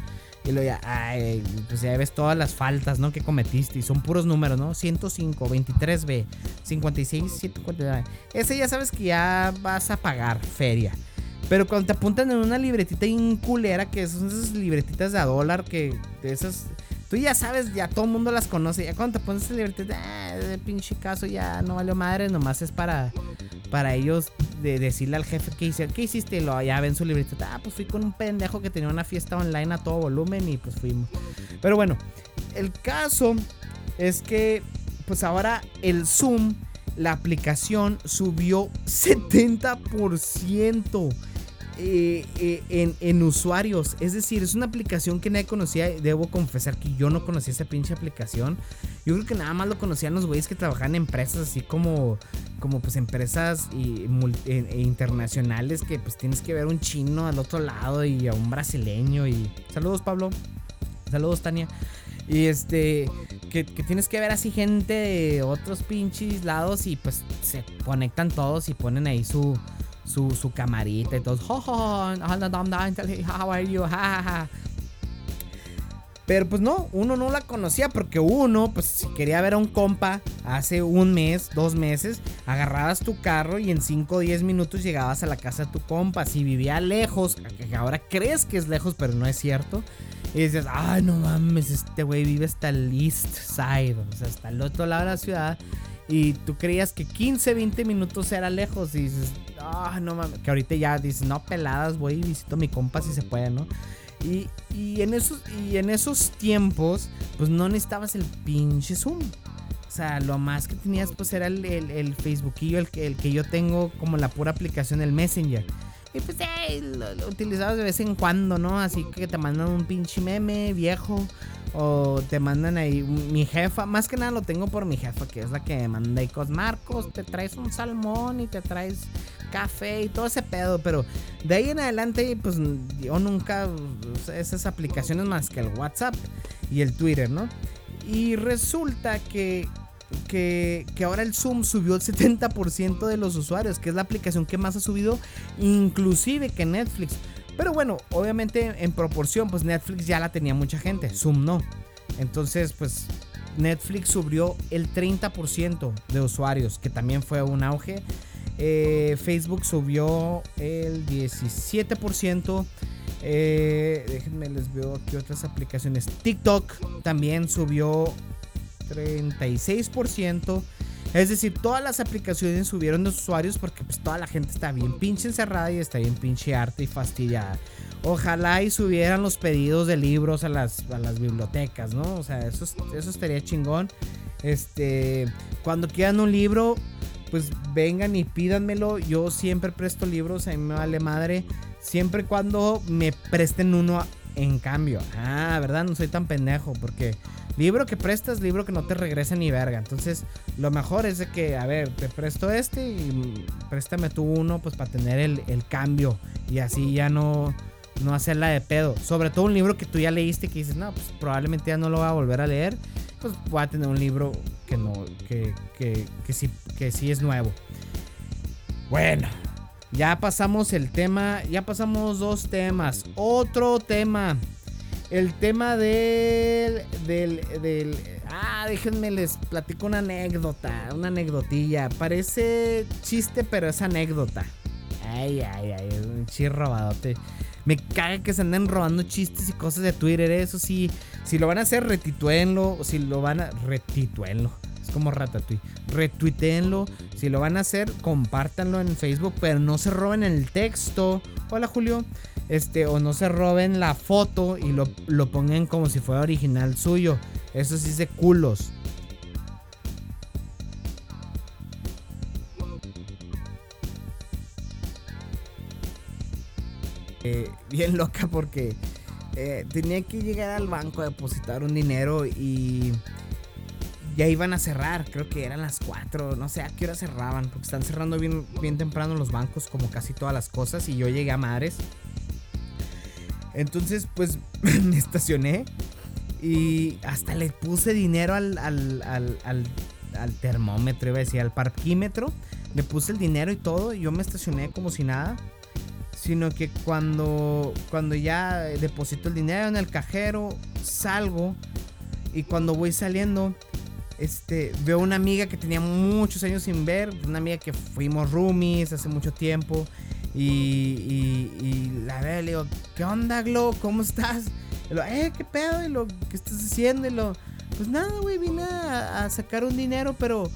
Y luego ya, ay, pues ya ves todas las faltas, ¿no? Que cometiste. Y son puros números, ¿no? 105, 23B, 56, 149. Ese ya sabes que ya vas a pagar feria. Pero cuando te apuntan en una libretita inculera, que son esas libretitas de a dólar, que esas. Tú ya sabes, ya todo el mundo las conoce. Ya cuando te pones esa libretita, ah, de pinche caso, ya no valió madre, nomás es para para ellos de decirle al jefe que hicieron, ¿qué hiciste? Y lo, ya ven su librito, ah, pues fui con un pendejo que tenía una fiesta online a todo volumen y pues fuimos. Pero bueno, el caso es que pues ahora el Zoom, la aplicación subió 70%. Eh, eh, en, usuarios. Es decir, es una aplicación que nadie conocía. Debo confesar que yo no conocía esa pinche aplicación. Yo creo que nada más lo conocían los güeyes que trabajan en empresas así como, como pues empresas y, e, e internacionales que pues tienes que ver un chino al otro lado y a un brasileño. Y saludos Pablo. Saludos Tania. Y este, que, que, tienes que ver así gente de otros pinches lados y pues se conectan todos y ponen ahí su, su, su camarita y todos, how are you? Pero pues no, uno no la conocía porque uno, pues quería ver a un compa hace un mes, dos meses, agarrabas tu carro y en 5 o 10 minutos llegabas a la casa de tu compa. Si vivía lejos, ahora crees que es lejos, pero no es cierto. Y dices, ay, no mames, este güey vive hasta el East Side, o sea, hasta el otro lado de la ciudad. Y tú creías que 15, 20 minutos era lejos. Y dices, ah, no mames. Que ahorita ya dices, no, peladas, voy y visito a mi compa si se puede, ¿no? Y, y, en esos, y en esos tiempos, pues no necesitabas el pinche Zoom. O sea, lo más que tenías, pues era el, el, el Facebookillo, el que, el que yo tengo como la pura aplicación, el Messenger. Y pues eh, lo, utilizabas de vez en cuando, ¿no? Así que te mandan un pinche meme viejo O te mandan ahí, mi jefa, más que nada lo tengo por mi jefa, que es la que me manda y cos Marcos, te traes un salmón y te traes café y todo ese pedo, pero de ahí en adelante, pues yo nunca esas aplicaciones más que el WhatsApp y el Twitter, ¿no? Y resulta que, que ahora el Zoom subió el 70% de los usuarios, que es la aplicación que más ha subido, inclusive que Netflix. Pero bueno, obviamente en proporción, pues Netflix ya la tenía mucha gente, Zoom no. Entonces, pues Netflix subió el 30% de usuarios, que también fue un auge. Eh, Facebook subió el 17%. Eh, déjenme les veo aquí otras aplicaciones. TikTok también subió 36%. Es decir, todas las aplicaciones subieron de usuarios porque pues toda la gente está bien pinche encerrada y está bien pinche harta y fastidiada. Ojalá y subieran los pedidos de libros a las, las bibliotecas, ¿no? O sea, eso, eso estaría chingón. Este, cuando quieran un libro, pues vengan y pídanmelo. Yo siempre presto libros, a mí me vale madre. Siempre cuando me presten uno en cambio. Ah, ¿verdad? No soy tan pendejo porque libro que prestas, libro que no te regresa ni verga. Entonces, lo mejor es de que, a ver, te presto este y préstame tú uno, pues para tener el, cambio y así ya no, no hacerla de pedo. Sobre todo un libro que tú ya leíste que dices, no, pues probablemente ya no lo voy a volver a leer. Pues voy a tener un libro que no, que, que, que, sí, que sí es nuevo. Bueno, ya pasamos el tema, ya pasamos dos temas. Otro tema. El tema del, del. Ah, déjenme les platico una anécdota, una anécdotilla. Parece chiste, pero es anécdota. Ay, ay, ay, un chiste robadote. Me caga que se anden robando chistes y cosas de Twitter. Eso sí, si lo van a hacer, retituenlo. O si lo van a. Retituenlo como Ratatouille. Retuiteenlo. Si lo van a hacer, compártanlo en Facebook, pero no se roben el texto. Hola Julio. Este, o no se roben la foto y lo, lo pongan como si fuera original suyo. Eso sí es de culos. Eh, bien loca porque eh, tenía que llegar al banco a depositar un dinero y ya iban a cerrar, creo que eran las 4, no sé a qué hora cerraban, porque están cerrando bien, bien temprano los bancos, como casi todas las cosas, y yo llegué a madres. Entonces, pues *laughs* me estacioné y hasta le puse dinero al, al, al, al, termómetro, iba a decir, al parquímetro. Le puse el dinero y todo, y yo me estacioné como si nada. Sino que cuando, cuando ya deposito el dinero en el cajero, salgo. Y cuando voy saliendo, este, veo una amiga que tenía muchos años sin ver, una amiga que fuimos roomies hace mucho tiempo. Y, y, la veo le digo, ¿qué onda, Glo? ¿Cómo estás? Y lo, eh, ¿qué pedo? Y lo, ¿qué estás haciendo? Y lo, pues nada, güey, vine a, sacar un dinero, pero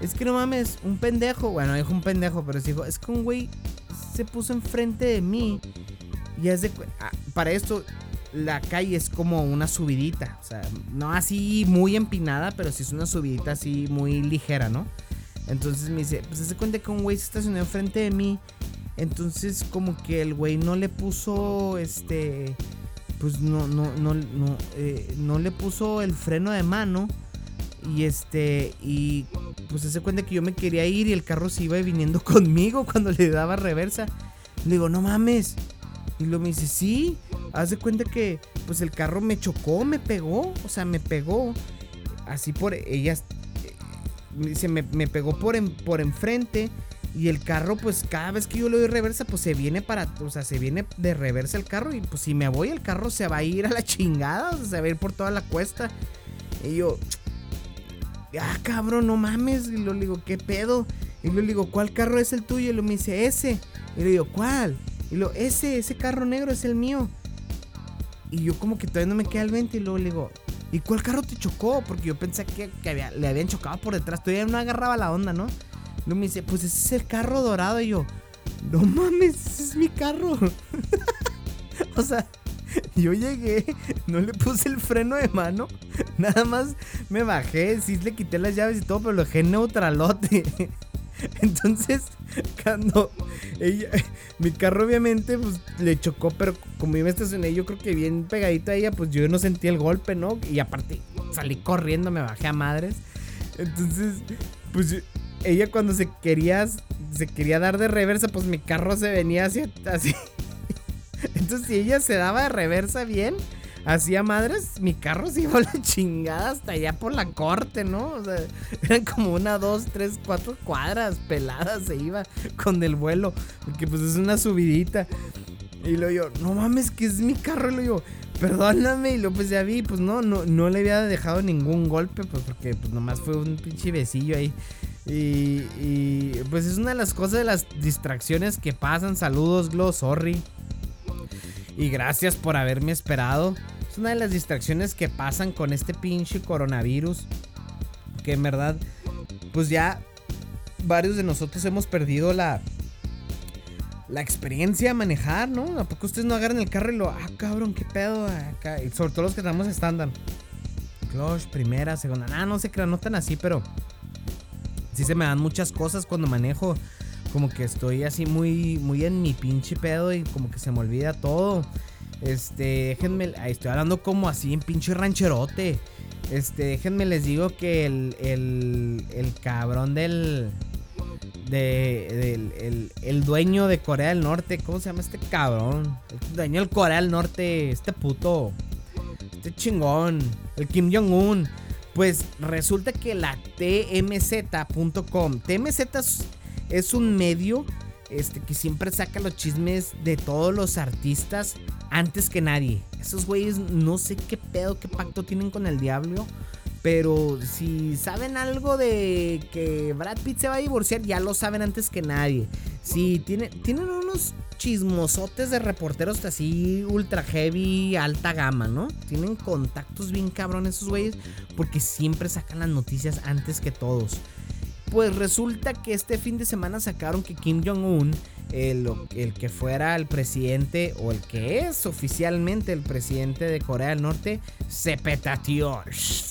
es que no mames, un pendejo. Bueno, dijo un pendejo, pero dijo, es que un güey se puso enfrente de mí. Y es de. Ah, para esto, la calle es como una subidita. O sea, no así muy empinada, pero sí es una subidita así muy ligera, ¿no? Entonces me dice, pues se cuenta que un güey se estacionó enfrente de mí. Entonces como que el güey no le puso este... Pues no, no, no, no, eh, no le puso el freno de mano. Y este, y pues se cuenta que yo me quería ir y el carro se iba viniendo *laughs* conmigo cuando le daba reversa. Le digo, no mames. Y luego me dice, sí, haz de cuenta que pues el carro me chocó, me pegó, o sea, me pegó así por ellas, dice, me, me pegó por, en, por enfrente y el carro pues cada vez que yo le doy reversa pues se viene para, o sea, se viene de reversa el carro y pues si me voy el carro se va a ir a la chingada, o sea, se va a ir por toda la cuesta. Y yo, ah, cabrón, no mames, y le digo, ¿qué pedo? Y le digo, ¿cuál carro es el tuyo? Y lo me dice, ese. Y le digo, ¿cuál? Y lo, ese, ese carro negro es el mío. Y yo como que todavía no me queda el 20 y luego le digo, ¿y cuál carro te chocó? Porque yo pensé que, le habían chocado por detrás, todavía no agarraba la onda, ¿no? Luego me dice, pues ese es el carro dorado. Y yo, no mames, ese es mi carro. *laughs* o sea, yo llegué, no le puse el freno de mano, nada más me bajé, sí le quité las llaves y todo, pero lo dejé neutralote. *laughs* Entonces, cuando ella, mi carro obviamente pues, le chocó, pero como yo me estacioné, yo creo que bien pegadito a ella, pues yo no sentí el golpe, ¿no? Y aparte salí corriendo, me bajé a madres. Entonces, pues ella cuando se quería, se quería dar de reversa, pues mi carro se venía hacia, así. *laughs* Entonces, si ella se daba de reversa bien, hacía madres, mi carro se iba a la chingada hasta allá por la corte, ¿no? O sea, eran como una, dos, tres, cuatro cuadras peladas se iba con el vuelo, porque pues es una subidita. Y lo yo, no mames, que es mi carro, y lo yo, perdóname, y luego pues ya vi, pues no, no, no le había dejado ningún golpe, pues porque pues nomás fue un pinche besillo ahí. Y, y, pues es una de las cosas de las distracciones que pasan. Saludos, Glo, sorry. Y gracias por haberme esperado. Es una de las distracciones que pasan con este pinche coronavirus. Que en verdad, pues ya varios de nosotros hemos perdido la, la experiencia de manejar, ¿no? ¿A poco ustedes no agarran el carro y lo, ah, cabrón, qué pedo? Sobre todo los que tenemos estándar. Clutch, primera, segunda. Ah, no sé crean, no tan así, pero sí se me dan muchas cosas cuando manejo. Como que estoy así muy, muy en mi pinche pedo y como que se me olvida todo. Este, déjenme, estoy hablando como así en pinche rancherote. Este, déjenme les digo que el, el, el cabrón del, de, del el, dueño de Corea del Norte, ¿cómo se llama este cabrón? El dueño del Corea del Norte, este puto, este chingón, el Kim Jong-un. Pues resulta que la tmz.com, TMZ es un medio este, que siempre saca los chismes de todos los artistas antes que nadie. Esos güeyes no sé qué pedo, qué pacto tienen con el diablo. Pero si saben algo de que Brad Pitt se va a divorciar, ya lo saben antes que nadie. Si tienen, unos chismosotes de reporteros así ultra heavy, alta gama, ¿no? Tienen contactos bien cabrones esos güeyes porque siempre sacan las noticias antes que todos. Pues resulta que este fin de semana sacaron que Kim Jong-un, el, que fuera el presidente o el que es oficialmente el presidente de Corea del Norte, se petateó.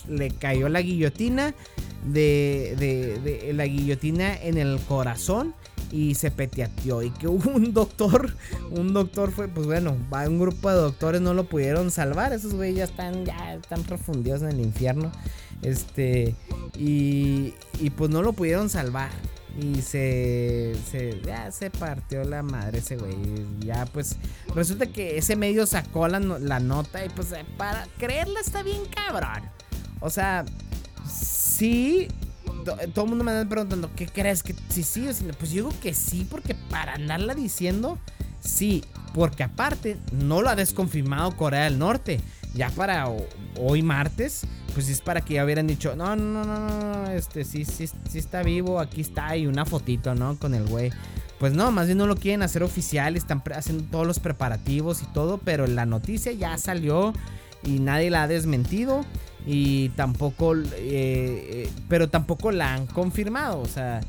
Le cayó la guillotina de, la guillotina en el corazón y se peteateó. Y que hubo *laughs* un doctor, un doctor fue, pues bueno, un grupo de doctores no lo pudieron salvar. Esos güeyes ya están, ya están refundidos en el infierno. Este, y, y pues no lo pudieron salvar. Y se, se, ya se partió la madre ese güey. Ya pues resulta que ese medio sacó la, la nota y pues para creerla está bien cabrón. O sea, sí, todo el mundo me anda preguntando, ¿qué crees? que sí, sí? Pues yo digo que sí, porque para andarla diciendo, sí. Porque aparte, no lo ha desconfirmado Corea del Norte. Ya para hoy martes, pues es para que ya hubieran dicho, no, no, no, no, este sí, sí, sí está vivo, aquí está, y una fotito, ¿no? Con el güey. Pues no, más bien no lo quieren hacer oficial, están haciendo todos los preparativos y todo, pero la noticia ya salió y nadie la ha desmentido y tampoco, eh, eh, pero tampoco la han confirmado, o sea,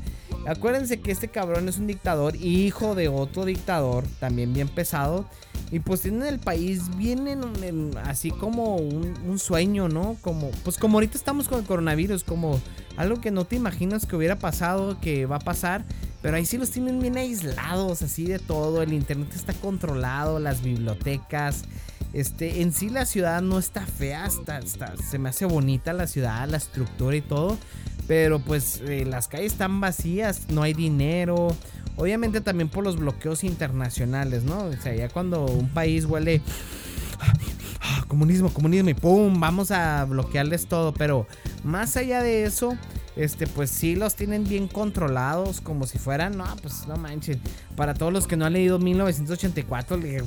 acuérdense que este cabrón es un dictador, hijo de otro dictador, también bien pesado, y pues tienen el país bien así como un, sueño, ¿no? Como, pues como ahorita estamos con el coronavirus, como algo que no te imaginas que hubiera pasado, que va a pasar. Pero ahí sí los tienen bien aislados, así de todo. El internet está controlado, las bibliotecas. Este, en sí la ciudad no está fea, se me hace bonita la ciudad, la estructura y todo. Pero pues eh, las calles están vacías, no hay dinero. Obviamente también por los bloqueos internacionales, ¿no? O sea, ya cuando un país huele comunismo, comunismo y pum, vamos a bloquearles todo, pero más allá de eso, este, pues sí los tienen bien controlados, como si fueran, no, pues no manches. Para todos los que no han leído 1984, les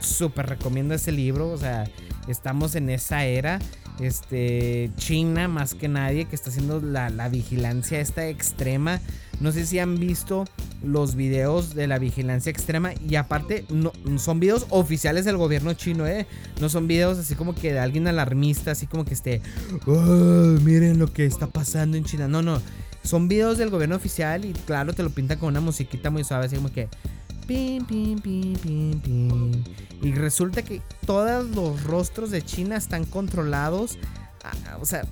súper recomiendo ese libro, o sea, estamos en esa era. Este, China más que nadie que está haciendo la, la vigilancia esta extrema no sé si han visto los videos de la vigilancia extrema y aparte no, son videos oficiales del gobierno chino, ¿eh? No son videos así como que de alguien alarmista, así como que esté, oh, miren lo que está pasando en China. No, no, son videos del gobierno oficial y claro, te lo pintan con una musiquita muy suave, así como que... Pim, pim, pim. Y resulta que todos los rostros de China están controlados. O sea,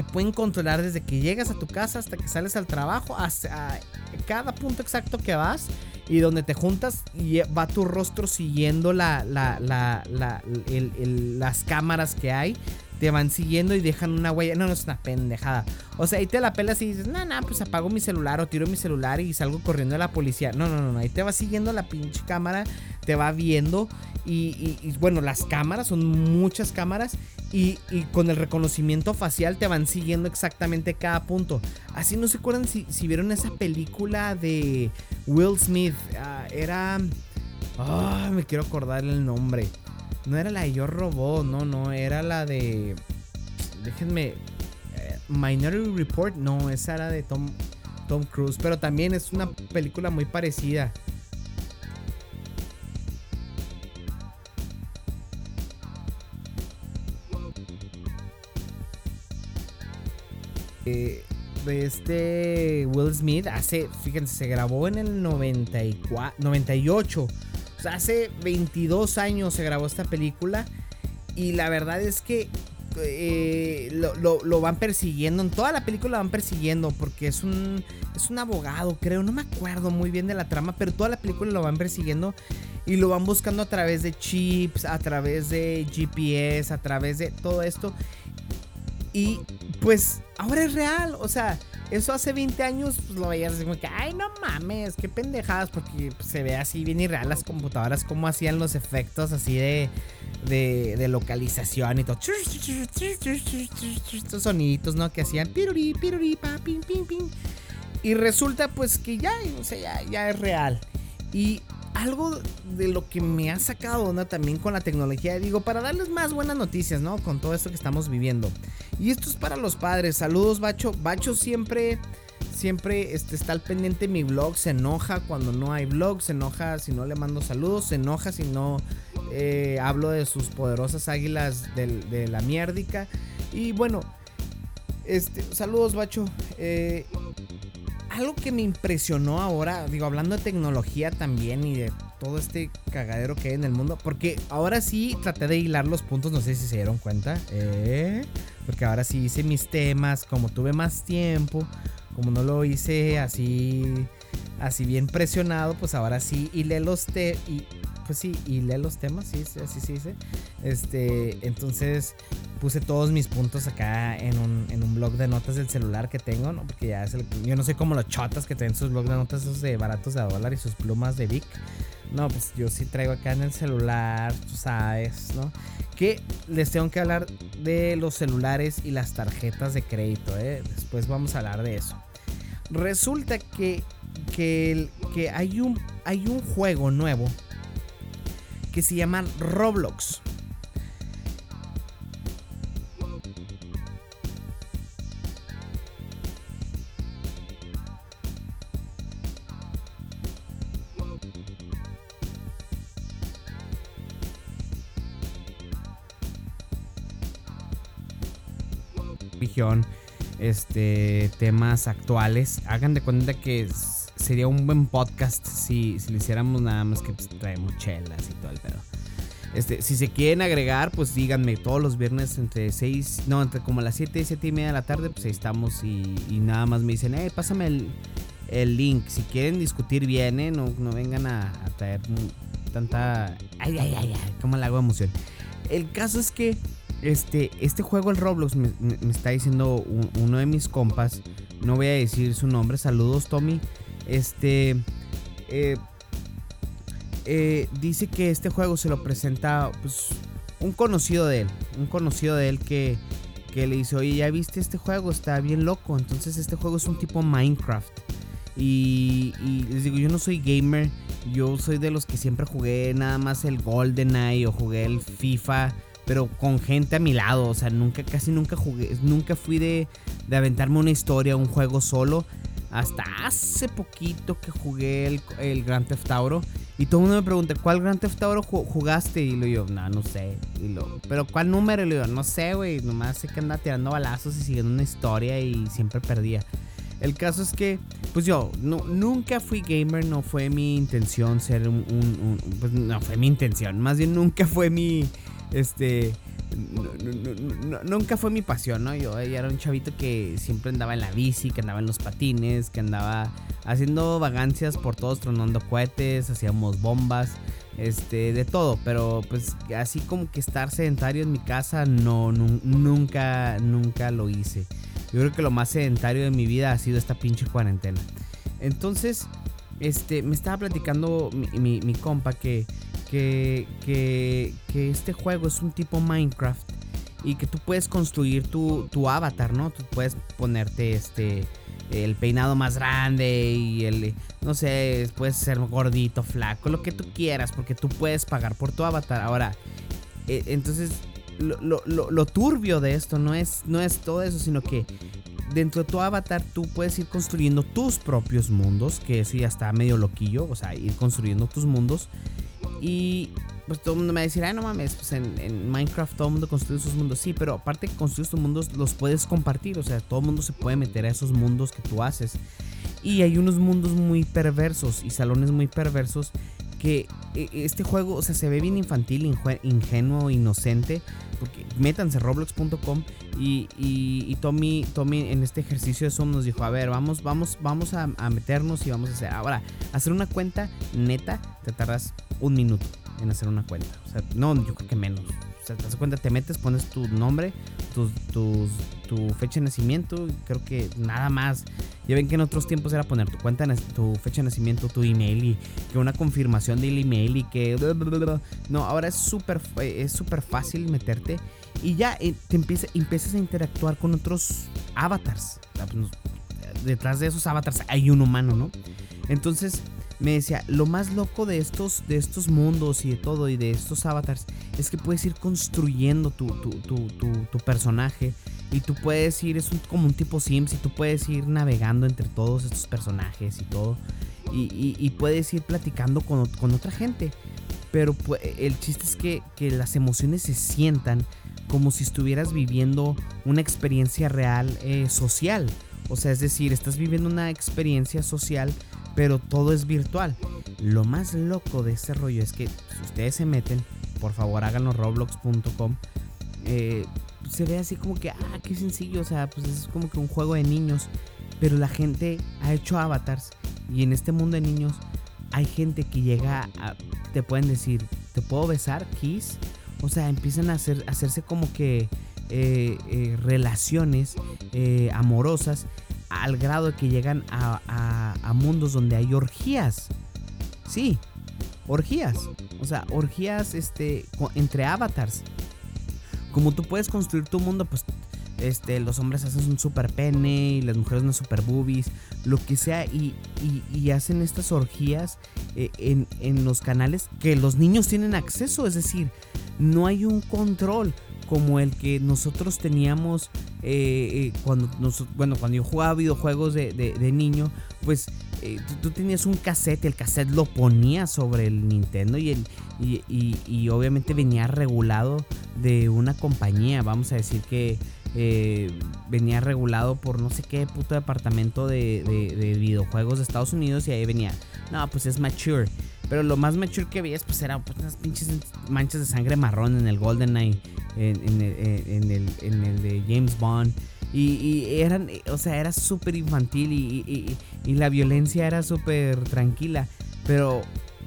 te pueden controlar desde que llegas a tu casa hasta que sales al trabajo, hasta cada punto exacto que vas y donde te juntas y va tu rostro siguiendo la, la, la, las cámaras que hay. Te van siguiendo y dejan una huella. No, no es una pendejada. O sea, ahí te la pelas y dices, no, no, pues apago mi celular o tiro mi celular y salgo corriendo de la policía. No, no, no, no. Ahí te va siguiendo la pinche cámara, te va viendo. Y, y bueno, las cámaras, son muchas cámaras. Y, con el reconocimiento facial te van siguiendo exactamente cada punto. Así no se acuerdan si, vieron esa película de Will Smith. Ah, era... Ah, me quiero acordar el nombre. No era la de Yo Robot, no, no, era la de... Déjenme... Eh, Minority Report, no, esa era de Tom, Tom Cruise. Pero también es una película muy parecida. de, este Will Smith hace, fíjense, se grabó en el 94, 98. O sea, hace 22 años se grabó esta película. Y la verdad es que eh, lo, van persiguiendo. En toda la película lo van persiguiendo. Porque es un, es un abogado, creo. No me acuerdo muy bien de la trama. Pero toda la película lo van persiguiendo. Y lo van buscando a través de chips, a través de GPS, a través de todo esto. Y pues ahora es real. O sea, eso hace 20 años pues, lo veías así como que, ay, no mames, qué pendejadas, porque pues, se ve así bien irreal las computadoras, cómo hacían los efectos así de, de, localización y todo. Estos soniditos, ¿no? Que hacían piruri, piruri, pa, ping, ping, ping. Y resulta pues que ya, o sea, ya, ya es real. Y algo de lo que me ha sacado onda también con la tecnología, digo, para darles más buenas noticias, ¿no? Con todo esto que estamos viviendo. Y esto es para los padres. Saludos, Bacho. Bacho siempre, siempre este, está al pendiente de mi blog. Se enoja cuando no hay blog. Se enoja si no le mando saludos. Se enoja si no eh, hablo de sus poderosas águilas de, la mierdica. Y bueno, este, saludos, Bacho. Eh, algo que me impresionó ahora, digo, hablando de tecnología también y de todo este cagadero que hay en el mundo, porque ahora sí traté de hilar los puntos, no sé si se dieron cuenta, ¿eh? porque ahora sí hice mis temas, como tuve más tiempo, como no lo hice así, así bien presionado, pues ahora sí hilé los te y pues sí, hilé los temas, sí, así se dice, este, entonces puse todos mis puntos acá en un, en un blog de notas del celular que tengo, ¿no? Porque ya es el, yo no sé cómo los chotas que tienen sus blogs de notas esos de baratos de dólar y sus plumas de Vic. No, pues yo sí traigo acá en el celular, tú sabes, ¿no? Que les tengo que hablar de los celulares y las tarjetas de crédito, ¿eh? Después vamos a hablar de eso. Resulta que, que, que hay, un, hay un juego nuevo que se llama Roblox. este, temas actuales. Hagan de cuenta que sería un buen podcast si, si hiciéramos nada más que pues, traemos chelas y todo el pedo. Este, si se quieren agregar, pues díganme todos los viernes entre 6, no, entre como las 7 y 7 y media de la tarde, pues ahí estamos y, nada más me dicen, eh, pásame el, link. Si quieren discutir bien, ¿eh? no, no vengan a, traer tanta... Ay, ay, ay, ay, como la hago emoción. El caso es que este, este juego, el Roblox, me, está diciendo uno de mis compas. No voy a decir su nombre. Saludos, Tommy. Este. Eh, eh, dice que este juego se lo presenta pues, un conocido de él. Un conocido de él que, que le dice: Oye, ¿ya viste este juego? Está bien loco. Entonces, este juego es un tipo Minecraft. Y, y, les digo, yo no soy gamer. Yo soy de los que siempre jugué nada más el GoldenEye o jugué el FIFA pero con gente a mi lado. O sea, nunca, casi nunca jugué, nunca fui de, de aventarme una historia, un juego solo. Hasta hace poquito que jugué el, el Grand Theft Auto. Y todo el mundo me pregunta, ¿cuál Grand Theft Auto jugaste? Y lo digo, no, no sé. Y ¿Pero cuál número? Y le digo, no sé, güey. Nomás sé que andaba tirando balazos y siguiendo una historia y siempre perdía. El caso es que, pues yo no, nunca fui gamer, no fue mi intención ser un, un, Pues no fue mi intención, más bien nunca fue mi, este, nunca fue mi pasión, ¿no? Yo era un chavito que siempre andaba en la bici, que andaba en los patines, que andaba haciendo vagancias por todos, tronando cohetes, hacíamos bombas, este, de todo, pero pues así como que estar sedentario en mi casa, no, nunca, nunca lo hice. Yo creo que lo más sedentario de mi vida ha sido esta pinche cuarentena. Entonces, este, me estaba platicando mi, mi compa que que, que, este juego es un tipo Minecraft y que tú puedes construir tu, tu avatar, ¿no? Tú puedes ponerte este el peinado más grande y el no sé, puedes ser gordito, flaco, lo que tú quieras, porque tú puedes pagar por tu avatar. Ahora, eh, entonces lo, lo, lo, turbio de esto no es, no es todo eso, sino que dentro de tu avatar tú puedes ir construyendo tus propios mundos, que eso ya está medio loquillo, o sea, ir construyendo tus mundos. Y pues todo el mundo me va a decir, ay, no mames, pues en, Minecraft todo el mundo construye sus mundos. Sí, pero aparte que construyes tus mundos, los puedes compartir. O sea, todo el mundo se puede meter a esos mundos que tú haces. Y hay unos mundos muy perversos y salones muy perversos que eh, este juego, o sea, se ve bien infantil, ingenuo, inocente. Porque métanse roblox.com y, y, Tommy, Tommy en este ejercicio de Zoom nos dijo, a ver, vamos, vamos, vamos a, meternos y vamos a hacer. Ahora, hacer una cuenta neta, te tardas un minuto en hacer una cuenta. O sea, no, yo creo que menos. O sea, te das cuenta, te metes, pones tu nombre, tu, tu fecha de nacimiento, creo que nada más. Ya ven que en otros tiempos era poner tu cuenta, tu fecha de nacimiento, tu email y que una confirmación del email y que... No, ahora es súper es super fácil meterte y ya eh, te empieza, empiezas a interactuar con otros avatars. Pues, detrás de esos avatars hay un humano, ¿no? Entonces me decía, lo más loco de estos, de estos mundos y de todo y de estos avatars es que puedes ir construyendo tu, tu, personaje y tú puedes ir, es como un tipo Sims y tú puedes ir navegando entre todos estos personajes y todo y, puedes ir platicando con, otra gente. Pero el chiste es que, que las emociones se sientan como si estuvieras viviendo una experiencia real eh, social. O sea, es decir, estás viviendo una experiencia social pero todo es virtual. Lo más loco de este rollo es que si ustedes se meten, por favor háganlo roblox.com. Eh, se ve así como que, ah, qué sencillo, o sea, pues es como que un juego de niños. Pero la gente ha hecho avatars y en este mundo de niños hay gente que llega a, te pueden decir, ¿te puedo besar? Kiss. O sea, empiezan a, hacer, hacerse como que eh, eh, relaciones amorosas al grado de que llegan a, mundos donde hay orgías. Sí, orgías. O sea, orgías este, entre avatars. Como tú puedes construir tu mundo, pues este, los hombres hacen un super pene y las mujeres unas super boobies, lo que sea, y, hacen estas orgías eh, en, en, los canales que los niños tienen acceso, es decir, no hay un control como el que nosotros teníamos eh, eh, cuando, bueno, cuando yo jugaba videojuegos de, niño, pues eh, tú, tenías un cassette, el cassette lo ponías sobre el Nintendo y, el, y, obviamente venía regulado de una compañía, vamos a decir que venía regulado por no sé qué puto departamento de, de, videojuegos de Estados Unidos y ahí venía, no, pues es mature. Pero lo más mature que veías, pues era pues, unas pinches manchas de sangre marrón en el GoldenEye, en, en, el, en, el, en el de James Bond. Y, eran, o sea, era súper infantil y, y, la violencia era súper tranquila. Pero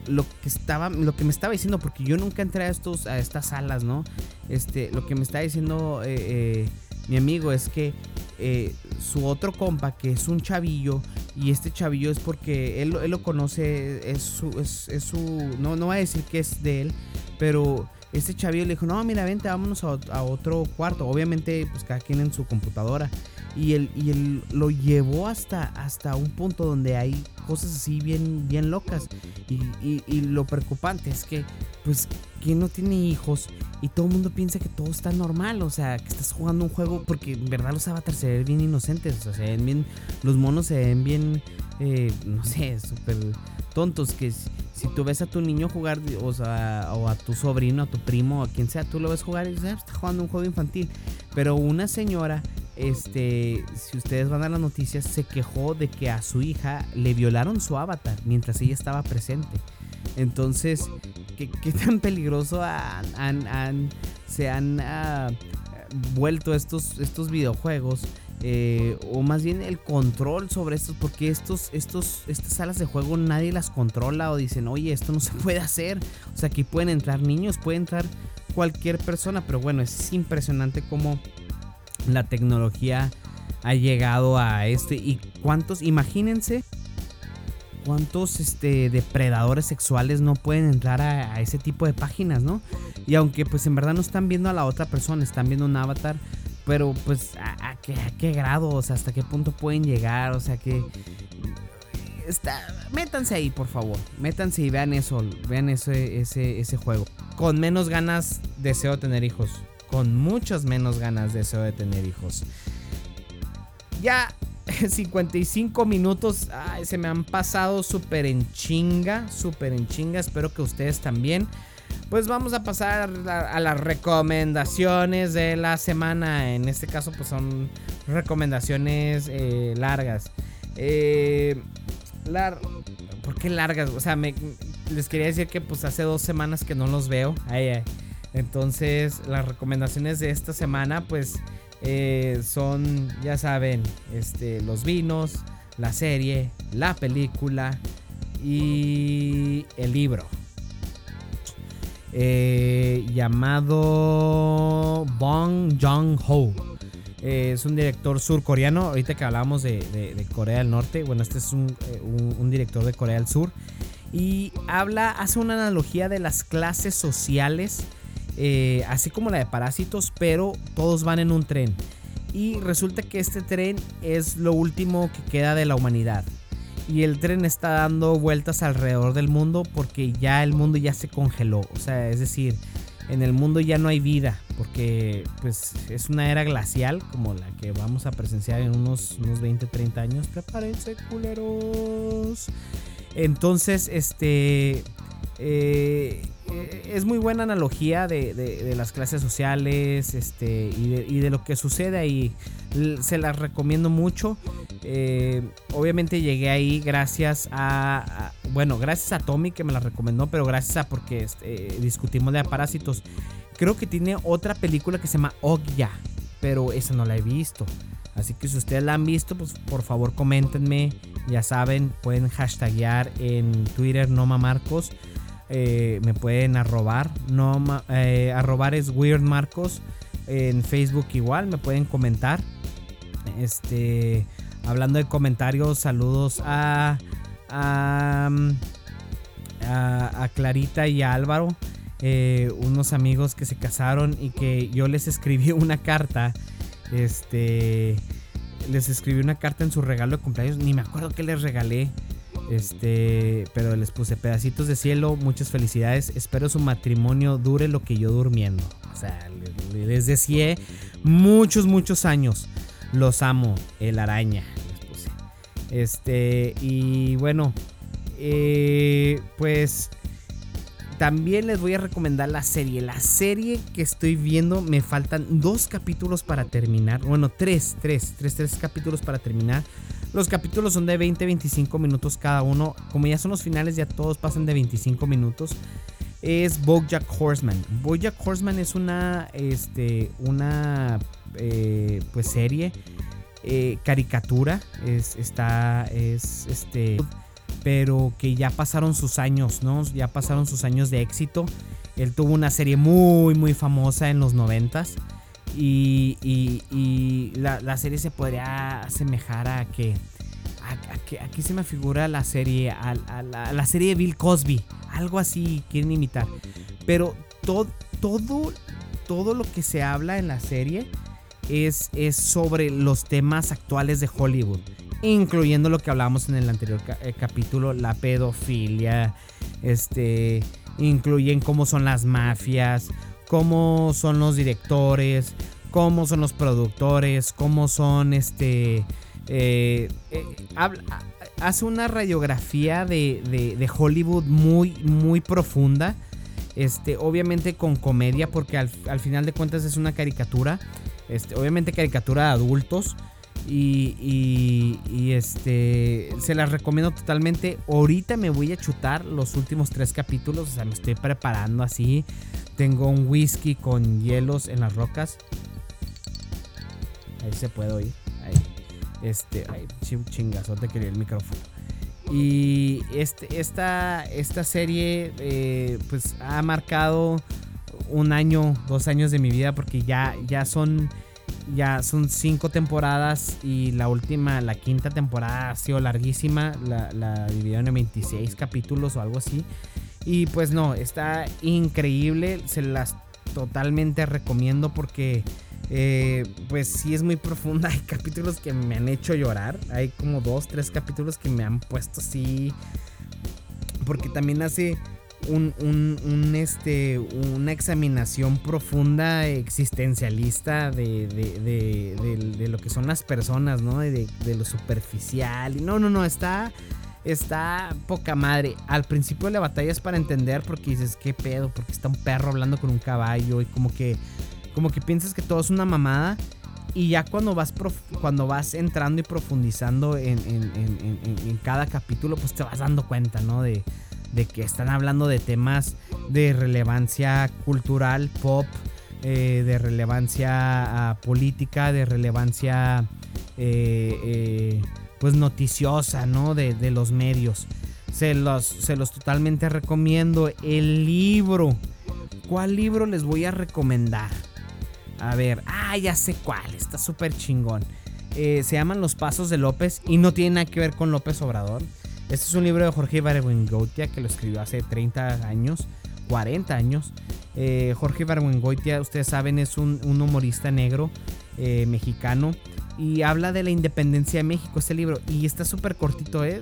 lo que estaba, lo que me estaba diciendo, porque yo nunca entré a estos, a estas salas, ¿no? Este, lo que me está diciendo eh, eh, mi amigo es que eh, su otro compa, que es un chavillo, y este chavillo es porque él, él lo conoce, es su, es, su, no, no va a decir que es de él, pero este chavillo le dijo, no, mira, vente, vámonos a, otro cuarto, obviamente, pues cada quien en su computadora. Y él, y él lo llevó hasta, hasta un punto donde hay cosas así bien, bien locas. Y, y lo preocupante es que, pues, quien no tiene hijos y todo el mundo piensa que todo está normal, o sea, que estás jugando un juego porque en verdad los avatars se ven bien inocentes, o sea, se ven bien, los monos se ven bien, eh, no sé, súper tontos, que si tú ves a tu niño jugar, o, sea, o a tu sobrino, a tu primo, a quien sea, tú lo ves jugar y dices, ah, está jugando un juego infantil, pero una señora este, si ustedes van a las noticias, se quejó de que a su hija le violaron su avatar mientras ella estaba presente. Entonces, ¿qué, tan peligroso se han ah, vuelto estos, estos videojuegos. Eh, o más bien el control sobre estos, porque estos, estos, estas salas de juego nadie las controla o dicen, oye, esto no *laughs* se puede hacer. O sea, aquí pueden entrar niños, puede entrar cualquier persona, pero bueno, es impresionante cómo la tecnología ha llegado a este y cuántos, imagínense cuántos este, depredadores sexuales no pueden entrar a, ese tipo de páginas, ¿no? Y aunque pues en verdad no están viendo a la otra persona, están viendo un avatar, pero pues a, qué, grado, o sea, hasta qué punto pueden llegar, o sea que... Está, métanse ahí, por favor. Métanse y vean eso, vean ese, ese, ese juego. Con menos ganas deseo tener hijos. Con muchas menos ganas deseo de tener hijos. Ya *laughs* 55 minutos. se me han pasado súper en chinga. Súper en chinga. Espero que ustedes también. Pues vamos a pasar a, las recomendaciones de la semana. En este caso, pues son recomendaciones eh, largas. Eh, ¿Por qué largas? O sea, les quería decir que pues hace dos semanas que no los veo. Entonces, las recomendaciones de esta semana, pues eh, son, ya saben, este, los vinos, la serie, la película y el libro. Eh, llamado Bong Joon-ho. Eh, es un director surcoreano. Ahorita que hablábamos de, Corea del Norte, bueno, este es un, un, director de Corea del Sur. Y habla, hace una analogía de las clases sociales eh, así como la de Parásitos, pero todos van en un tren. Y resulta que este tren es lo último que queda de la humanidad. Y el tren está dando vueltas alrededor del mundo porque ya el mundo ya se congeló. O sea, es decir, en el mundo ya no hay vida porque pues es una era glacial como la que vamos a presenciar en unos, unos 20, 30 años. Prepárense, culeros. Entonces, este... Eh, es muy buena analogía de, las clases sociales este, y, de, lo que sucede ahí. Se las recomiendo mucho. Eh, obviamente llegué ahí gracias a, Bueno, gracias a Tommy que me la recomendó, pero gracias a porque este, discutimos de parásitos. Creo que tiene otra película que se llama Ogya, pero esa no la he visto. Así que si ustedes la han visto, pues por favor coméntenme. Ya saben, pueden hashtaguear en Twitter Noma Marcos. Eh, me pueden arrobar. No, eh, arrobar es Weird Marcos. En Facebook igual, me pueden comentar. Este, hablando de comentarios, saludos a, a, a, Clarita y a Álvaro. Eh, unos amigos que se casaron y que yo les escribí *laughs* una carta. Este, les escribí una carta en su regalo de cumpleaños. Ni me acuerdo que les regalé. Este, pero les puse pedacitos de cielo, muchas felicidades. Espero su matrimonio dure lo que yo durmiendo. O sea, les decía muchos, muchos años. Los amo, el araña. Les puse. Este, y bueno, eh, pues también les voy a recomendar la serie. La serie que estoy viendo, me faltan dos capítulos para terminar. Bueno, tres, tres, tres, tres capítulos para terminar. Los capítulos son de 20-25 minutos cada uno. Como ya son los finales, ya todos pasan de 25 minutos. Es Bojack Horseman. Bojack Horseman es una, este, una, eh, pues serie, eh, caricatura. Es, está, es, este, pero que ya pasaron sus años, ¿no? Ya pasaron sus años de éxito. Él tuvo una serie muy, muy famosa en los noventas. Y, la, serie se podría asemejar a que. aquí se me figura la serie. A, la, serie de Bill Cosby. Algo así quieren imitar. Pero todo, todo, lo que se habla en la serie es, es sobre los temas actuales de Hollywood. Incluyendo lo que hablábamos en el anterior eh, capítulo, la pedofilia. Este. Incluyen cómo son las mafias cómo son los directores, cómo son los productores, cómo son este... Eh, eh, hace una radiografía de, Hollywood muy, muy profunda. Este, obviamente con comedia, porque al, final de cuentas es una caricatura. Este, obviamente caricatura de adultos. Y, y, este se las recomiendo totalmente. Ahorita me voy a chutar los últimos tres capítulos. O sea, me estoy preparando así Tengo un whisky con hielos en las rocas. Ahí se puede oír. Ahí. Este, ay, chingazote quería el micrófono. Y este, esta, esta serie eh, pues ha marcado un año, dos años de mi vida porque ya, ya son ya son cinco temporadas y la última, la quinta temporada ha sido larguísima. La, la dividieron en 26 capítulos o algo así. Y pues no, está increíble. Se las totalmente recomiendo porque eh, pues sí es muy profunda. *laughs* Hay capítulos que me han hecho llorar. Hay como dos, tres capítulos que me han puesto así. Porque también hace un, este, una examinación profunda existencialista de, de, lo que son las personas, ¿no? De, lo superficial. No, no, no, está, está poca madre. Al principio la batalla es para entender porque dices, ¿qué pedo? Porque está un perro hablando con un caballo y como que, como que piensas que todo es una mamada. Y ya cuando vas, cuando vas entrando y profundizando en, en, cada capítulo, pues te vas dando cuenta, ¿no? De, de que están hablando de temas de relevancia cultural, pop, eh, de relevancia ah, política, de relevancia eh, eh, pues noticiosa, ¿no? De, los medios. Se los, se los totalmente recomiendo. El libro. ¿Cuál libro les voy a recomendar? A ver, ah, ya sé cuál, está súper chingón. se llaman Los Pasos de López y no tiene nada que ver con López Obrador. Este es un libro de Jorge Ibargüengoitia que lo escribió hace 30 años, 40 años. Eh, Jorge Ibargüengoitia, ustedes saben, es un, humorista negro eh, mexicano y habla de la independencia de México, este libro. Y está súper cortito, ¿eh?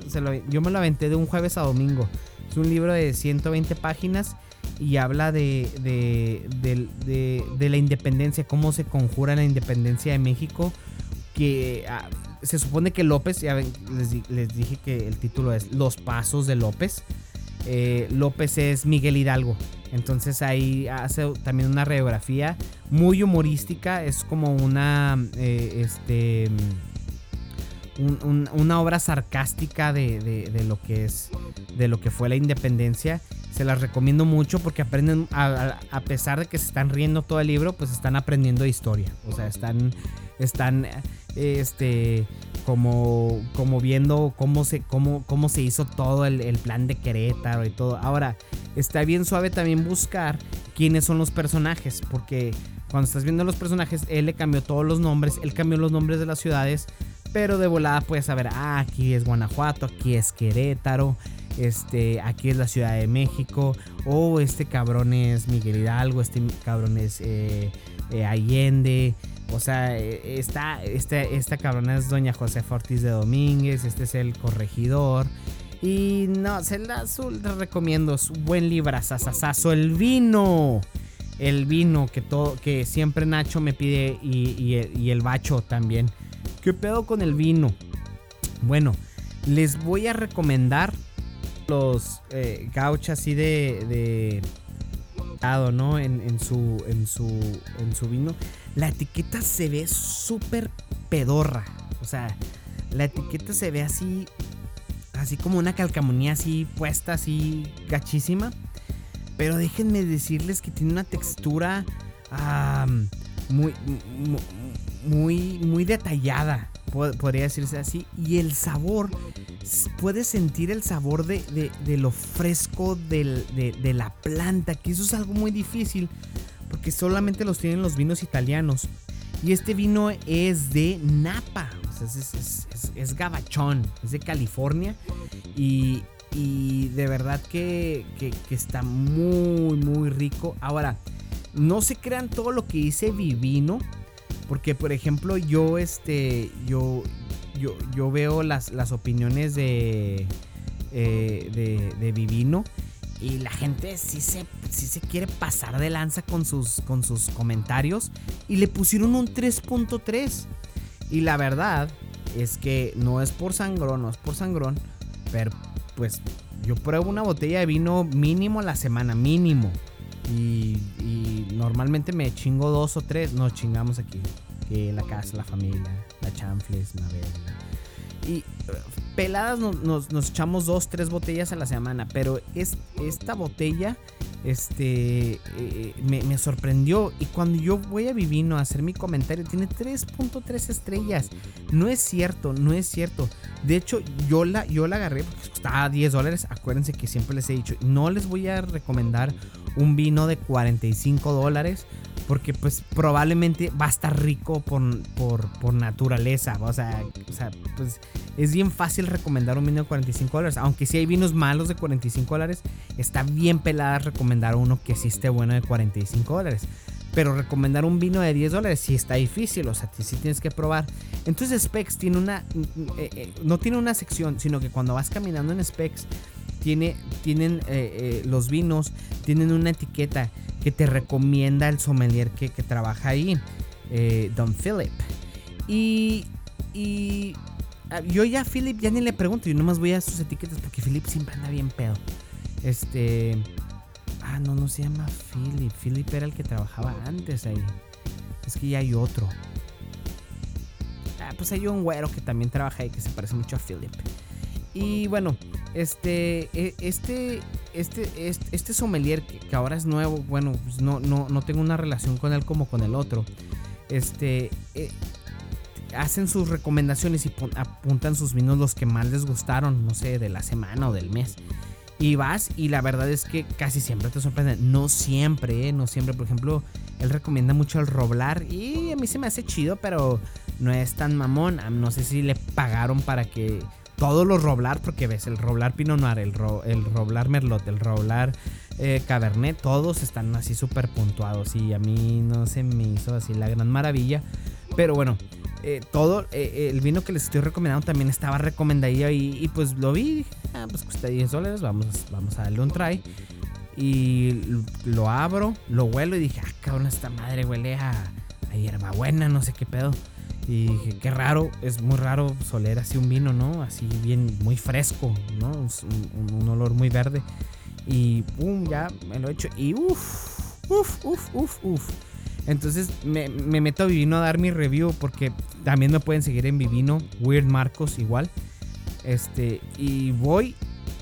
yo me lo aventé de un jueves a domingo. Es un libro de 120 páginas y habla de, de, la independencia, cómo se conjura la independencia de México. Que ah, se supone que López, ya les, dije que el título es Los Pasos de López. Eh, López es Miguel Hidalgo. Entonces ahí hace también una radiografía muy humorística. Es como una. Eh, este. una obra sarcástica de, lo que es. De lo que fue la independencia. Se las recomiendo mucho porque aprenden. A, a pesar de que se están riendo todo el libro, pues están aprendiendo historia. O sea, están. Están este como, como viendo cómo se, cómo, cómo se hizo todo el, plan de Querétaro y todo. Ahora, está bien suave también buscar quiénes son los personajes, porque cuando estás viendo los personajes, él le cambió todos los nombres, él cambió los nombres de las ciudades, pero de volada puedes saber, ah, aquí es Guanajuato, aquí es Querétaro, este, aquí es la Ciudad de México, o este cabrón es Miguel Hidalgo, este cabrón es eh, eh, Allende, o sea, e, esta, este, esta cabrona es doña José Ortiz de Domínguez, este es el corregidor. Y no, se la, recomiendo, es un buen librazazazazo. El vino, el vino que, todo, que siempre Nacho me pide y, el bacho también. ¿Qué pedo con el vino? Bueno, les voy a recomendar los eh, gauchos así de, de ¿no? En, su, en, su, en su vino la etiqueta se ve súper pedorra. O sea, la etiqueta se ve así, así como una calcamonía así puesta, así gachísima. Pero déjenme decirles que tiene una textura muy, muy, muy detallada, podría decirse así. Y el sabor, puedes sentir el sabor de, lo fresco de, de la planta, que eso es algo muy difícil porque solamente los tienen los vinos italianos. Y este vino es de Napa, o sea, es, gabachón, es de California. Y, de verdad que, está muy, muy rico. Ahora, no se crean todo lo que dice Vivino, porque por ejemplo yo, este, yo, yo, yo veo las, las opiniones de, eh, de, de Vivino y la gente sí se, se quiere pasar de lanza con sus, con sus comentarios. Y le pusieron un 3.3. Y la verdad es que no es por sangrón, no es por sangrón. Pero pues yo pruebo una botella de vino mínimo a la semana, mínimo. Y, normalmente me chingo dos o tres. Nos chingamos aquí. Que la casa, la familia, la chanfles, la Y peladas nos, echamos dos, tres botellas a la semana, pero es, esta botella este eh, me, sorprendió. Y cuando yo voy a Vivino a hacer mi comentario, tiene 3.3 estrellas. No es cierto, no es cierto. De hecho, yo la, yo la agarré porque costaba 10 dólares. Acuérdense que siempre les he dicho, no les voy a recomendar un vino de 45 dólares porque pues probablemente va a estar rico por, por, naturaleza. O sea, o sea, pues es bien fácil recomendar un vino de 45 dólares. Aunque si hay vinos malos de 45 dólares, está bien pelada recomendar uno que sí esté bueno de 45 dólares. Pero recomendar un vino de 10 dólares sí está difícil, o sea, sí tienes que probar. Entonces Specs tiene una, eh, eh, no tiene una sección, sino que cuando vas caminando en Specs, tiene, tienen eh, los vinos, tienen una etiqueta que te recomienda el sommelier que, trabaja ahí, eh, Don Philip. Y, y ah, yo ya a Philip ya ni le pregunto, yo nomás voy a sus etiquetas porque Philip siempre anda bien pedo. Este... Ah, no, no se llama Philip. Philip era el que trabajaba antes ahí. Es que ya hay otro. Ah, pues hay un güero que también trabaja ahí que se parece mucho a Philip. Y bueno, este, e, este, este, este, este sommelier que, ahora es nuevo, bueno, pues no, no, no tengo una relación con él como con el otro. Este, eh, hacen sus recomendaciones y apuntan sus vinos los que más les gustaron, no sé, de la semana o del mes. Y vas y la verdad es que casi siempre te sorprenden. No siempre, ¿eh? no siempre. Por ejemplo, él recomienda mucho el Roblar y a mí se me hace chido, pero no es tan mamón. No sé si le pagaron para que todos los Roblar, porque ves, el Roblar Pinot Noir, el, el Roblar Merlot, el Roblar eh, Cabernet, todos están así súper puntuados y a mí no se me hizo así la gran maravilla. Pero bueno, eh, todo eh, el vino que les estoy recomendando también estaba recomendado y, pues lo vi, ah, pues cuesta 10 dólares, vamos, vamos a darle un try. Y lo abro, lo huelo y dije, ah, cabrón, esta madre huele a, a hierbabuena, no sé qué pedo. Y dije, qué raro, es muy raro soler así un vino, ¿no? Así bien, muy fresco, ¿no? Un, olor muy verde. Y pum, ya me lo he hecho. Y uff, uff, uff, uff, uff. Entonces me, meto a Vivino a dar mi review porque también me pueden seguir en Vivino, Weird Marcos igual. Este, y voy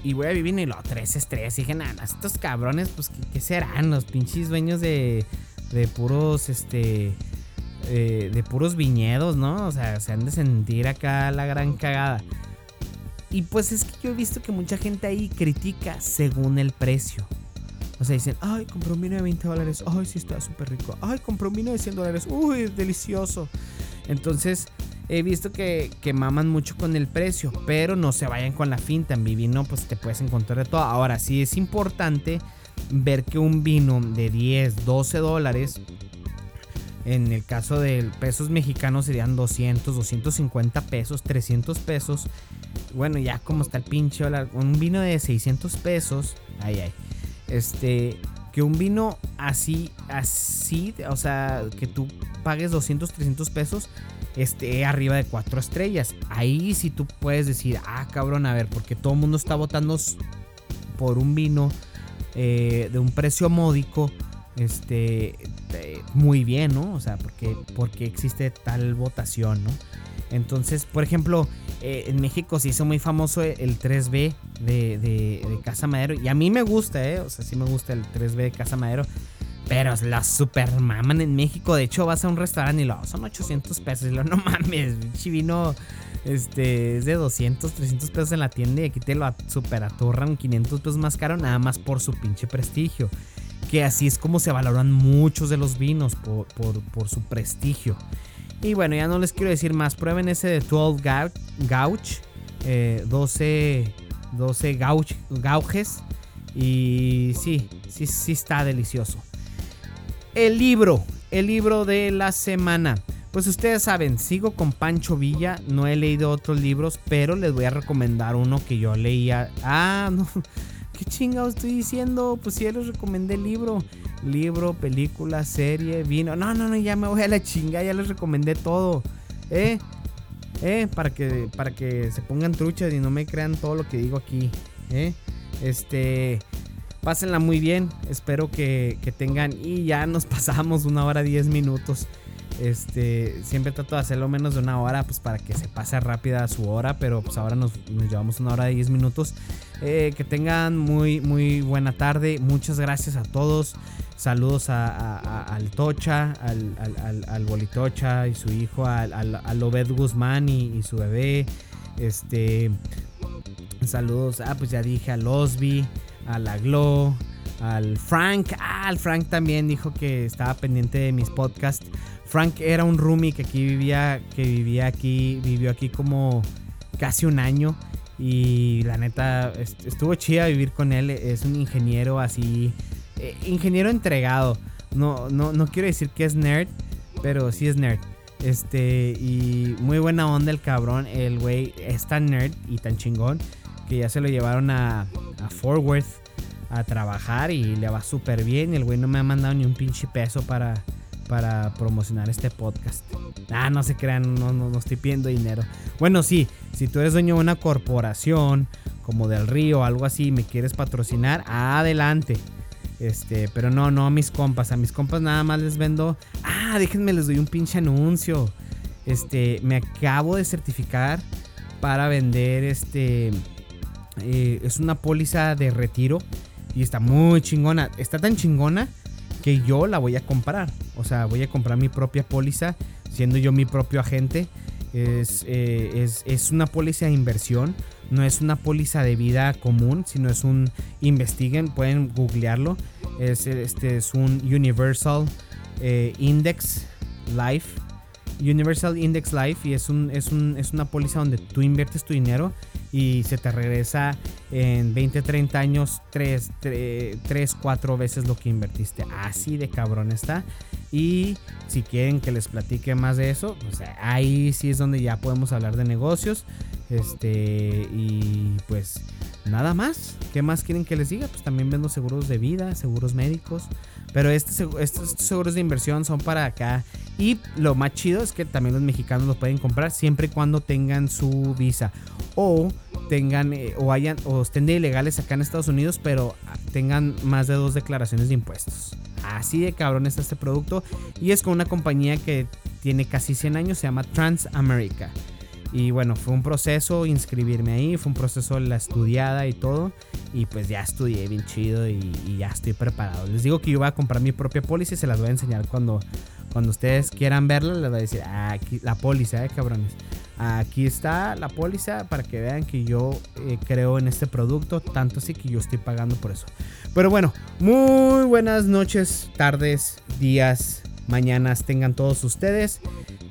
y voy a Vivino y lo tres estrellas. Y dije, nada, estos cabrones, pues, ¿qué, serán? Los pinches dueños de, de puros, este, eh, de puros viñedos, ¿no? O sea, se han de sentir acá la gran cagada. Y pues es que yo he visto que mucha gente ahí critica según el precio. O sea, dicen, ay, compré un vino de 20 dólares. Ay, sí está súper rico. Ay, compré un vino de 100 dólares. Uy, delicioso. Entonces, he visto que, que, maman mucho con el precio. Pero no se vayan con la finta. En mi vino, pues te puedes encontrar de todo. Ahora, sí es importante ver que un vino de 10, 12 dólares en el caso de pesos mexicanos serían 200, 250 pesos, 300 pesos. Bueno, ya como está el pinche un vino de 600 pesos, ay, ay. Este, que un vino así, así, o sea, que tú pagues 200, 300 pesos, esté arriba de 4 estrellas. Ahí sí tú puedes decir, ah, cabrón, a ver, porque todo el mundo está votando por un vino eh, de un precio módico este, muy bien, ¿no? O sea, porque, porque existe tal votación, ¿no? Entonces, por ejemplo, eh, en México se hizo muy famoso el 3B de, Casa Madero. Y a mí me gusta, ¿eh? O sea, sí me gusta el 3B de Casa Madero. Pero la super maman en México. De hecho, vas a un restaurante y lo son 800 pesos. Y lo no mames, chivino. Este es de 200, 300 pesos en la tienda. Y aquí te lo super atorran 500 pesos más caro, nada más por su pinche prestigio que así es como se valoran muchos de los vinos por, su prestigio. Y bueno, ya no les quiero decir más. Prueben ese de 12 Gauch, 12, 12 gauch, Gauges. Y sí, sí, sí está delicioso. El libro, el libro de la semana. Pues ustedes saben, sigo con Pancho Villa, no he leído otros libros, pero les voy a recomendar uno que yo leía. Ah, *laughs* no, ¿Qué chingados estoy diciendo? Pues ya les recomendé el libro. Libro, película, serie, vino. No, no, no, ya me voy a la chinga, ya les recomendé todo. ¿Eh? ¿Eh? Para que, para que se pongan truchas y no me crean todo lo que digo aquí. ¿Eh? Este. Pásenla muy bien. Espero que, que tengan. Y ya nos *laughs* pasamos una hora diez minutos. Este, siempre trato de hacerlo menos de una hora, pues para que se pase rápida su hora, pero pues ahora nos, llevamos una hora de 10 minutos. Eh, que tengan muy, muy buena tarde. Muchas gracias a todos. Saludos al Tocha, al, Bolitocha y su hijo, al, al, Obed Guzmán y, su bebé. Este, saludos, ah, pues ya dije al Osby, a la Glow, al Frank. Ah, al Frank también dijo que estaba pendiente de mis podcasts. Frank era un roomie que aquí vivía, que vivía aquí, vivió aquí como casi un año. Y la neta, estuvo chida vivir con él. Es un ingeniero así eh, ingeniero entregado. No, no, no quiero decir que es nerd, pero sí es nerd. Este, y muy buena onda el cabrón. El güey es tan nerd y tan chingón que ya se lo llevaron a, a Fort Worth a trabajar y le va súper bien. Y el güey no me ha mandado ni un pinche peso para, para promocionar este podcast. Ah, no se crean, no, no, no estoy pidiendo dinero. Bueno, sí, si tú eres dueño de una corporación como del Río algo así me quieres patrocinar, adelante. Este, pero no, no a mis compas. A mis compas nada más les vendo. Ah, déjenme, les doy un pinche anuncio. Este, me acabo de certificar para vender este. Eh, es una póliza de retiro. Y está muy chingona. Está tan chingona que yo la voy a comprar. O sea, voy a comprar mi propia póliza. Siendo yo mi propio agente. Es, eh, es, es una póliza de inversión no es una póliza de vida común, sino es un investiguen, pueden googlearlo. Es, este es un Universal eh, Index Life. Universal Index Life y es, un, es, un, es una póliza donde tú inviertes tu dinero y se te regresa en 20, 30 años 3, 3, 4 veces lo que invertiste. Así de cabrón está. Y si quieren que les platique más de eso, pues ahí sí es donde ya podemos hablar de negocios. Este, y pues nada más. ¿Qué más quieren que les diga? Pues también vendo seguros de vida, seguros médicos. Pero este estos seguros de inversión son para acá. Y lo más chido es que también los mexicanos los pueden comprar siempre y cuando tengan su visa. O tengan, eh, o hayan, o estén de ilegales acá en Estados Unidos, pero tengan más de dos declaraciones de impuestos. Así de cabrón está este producto. Y es con una compañía que tiene casi 100 años, se llama Transamerica. Y bueno, fue un proceso inscribirme ahí, fue un proceso la estudiada y todo. Y pues ya estudié bien chido y, ya estoy preparado. Les digo que yo voy a comprar mi propia póliza y se las voy a enseñar cuando, cuando ustedes quieran verla. Les voy a decir, ah, aquí la póliza, eh, cabrones. Aquí está la póliza para que vean que yo eh, creo en este producto, tanto así que yo estoy pagando por eso. Pero bueno, muy buenas noches, tardes, días, mañanas tengan todos ustedes.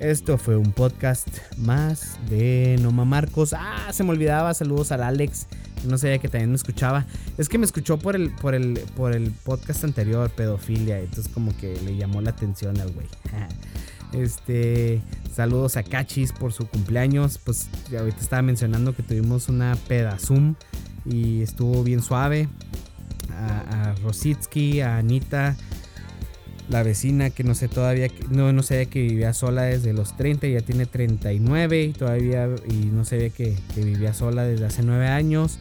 Esto fue un podcast más de Noma Marcos. Ah, se me olvidaba. Saludos al Alex. No sabía que también me escuchaba. Es que me escuchó por el, por el, por el podcast anterior, pedofilia. Entonces como que le llamó la atención al güey. *laughs* Este, saludos a Cachis por su cumpleaños. Pues ahorita estaba mencionando que tuvimos una pedazum y estuvo bien suave. A, a Rositsky, a Anita, la vecina que no sé todavía, no, no sabía que vivía sola desde los 30, ya tiene 39 y todavía, y no sabía que, que vivía sola desde hace 9 años.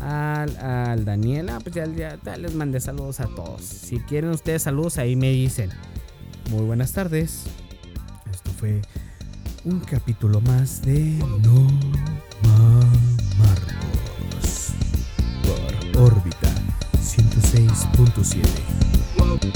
Al, al Daniela, pues ya, les mandé saludos a todos. Si quieren ustedes saludos, ahí me dicen. Muy buenas tardes. Esto fue un capítulo más de No Marcos por órbita 106.7. Whoa.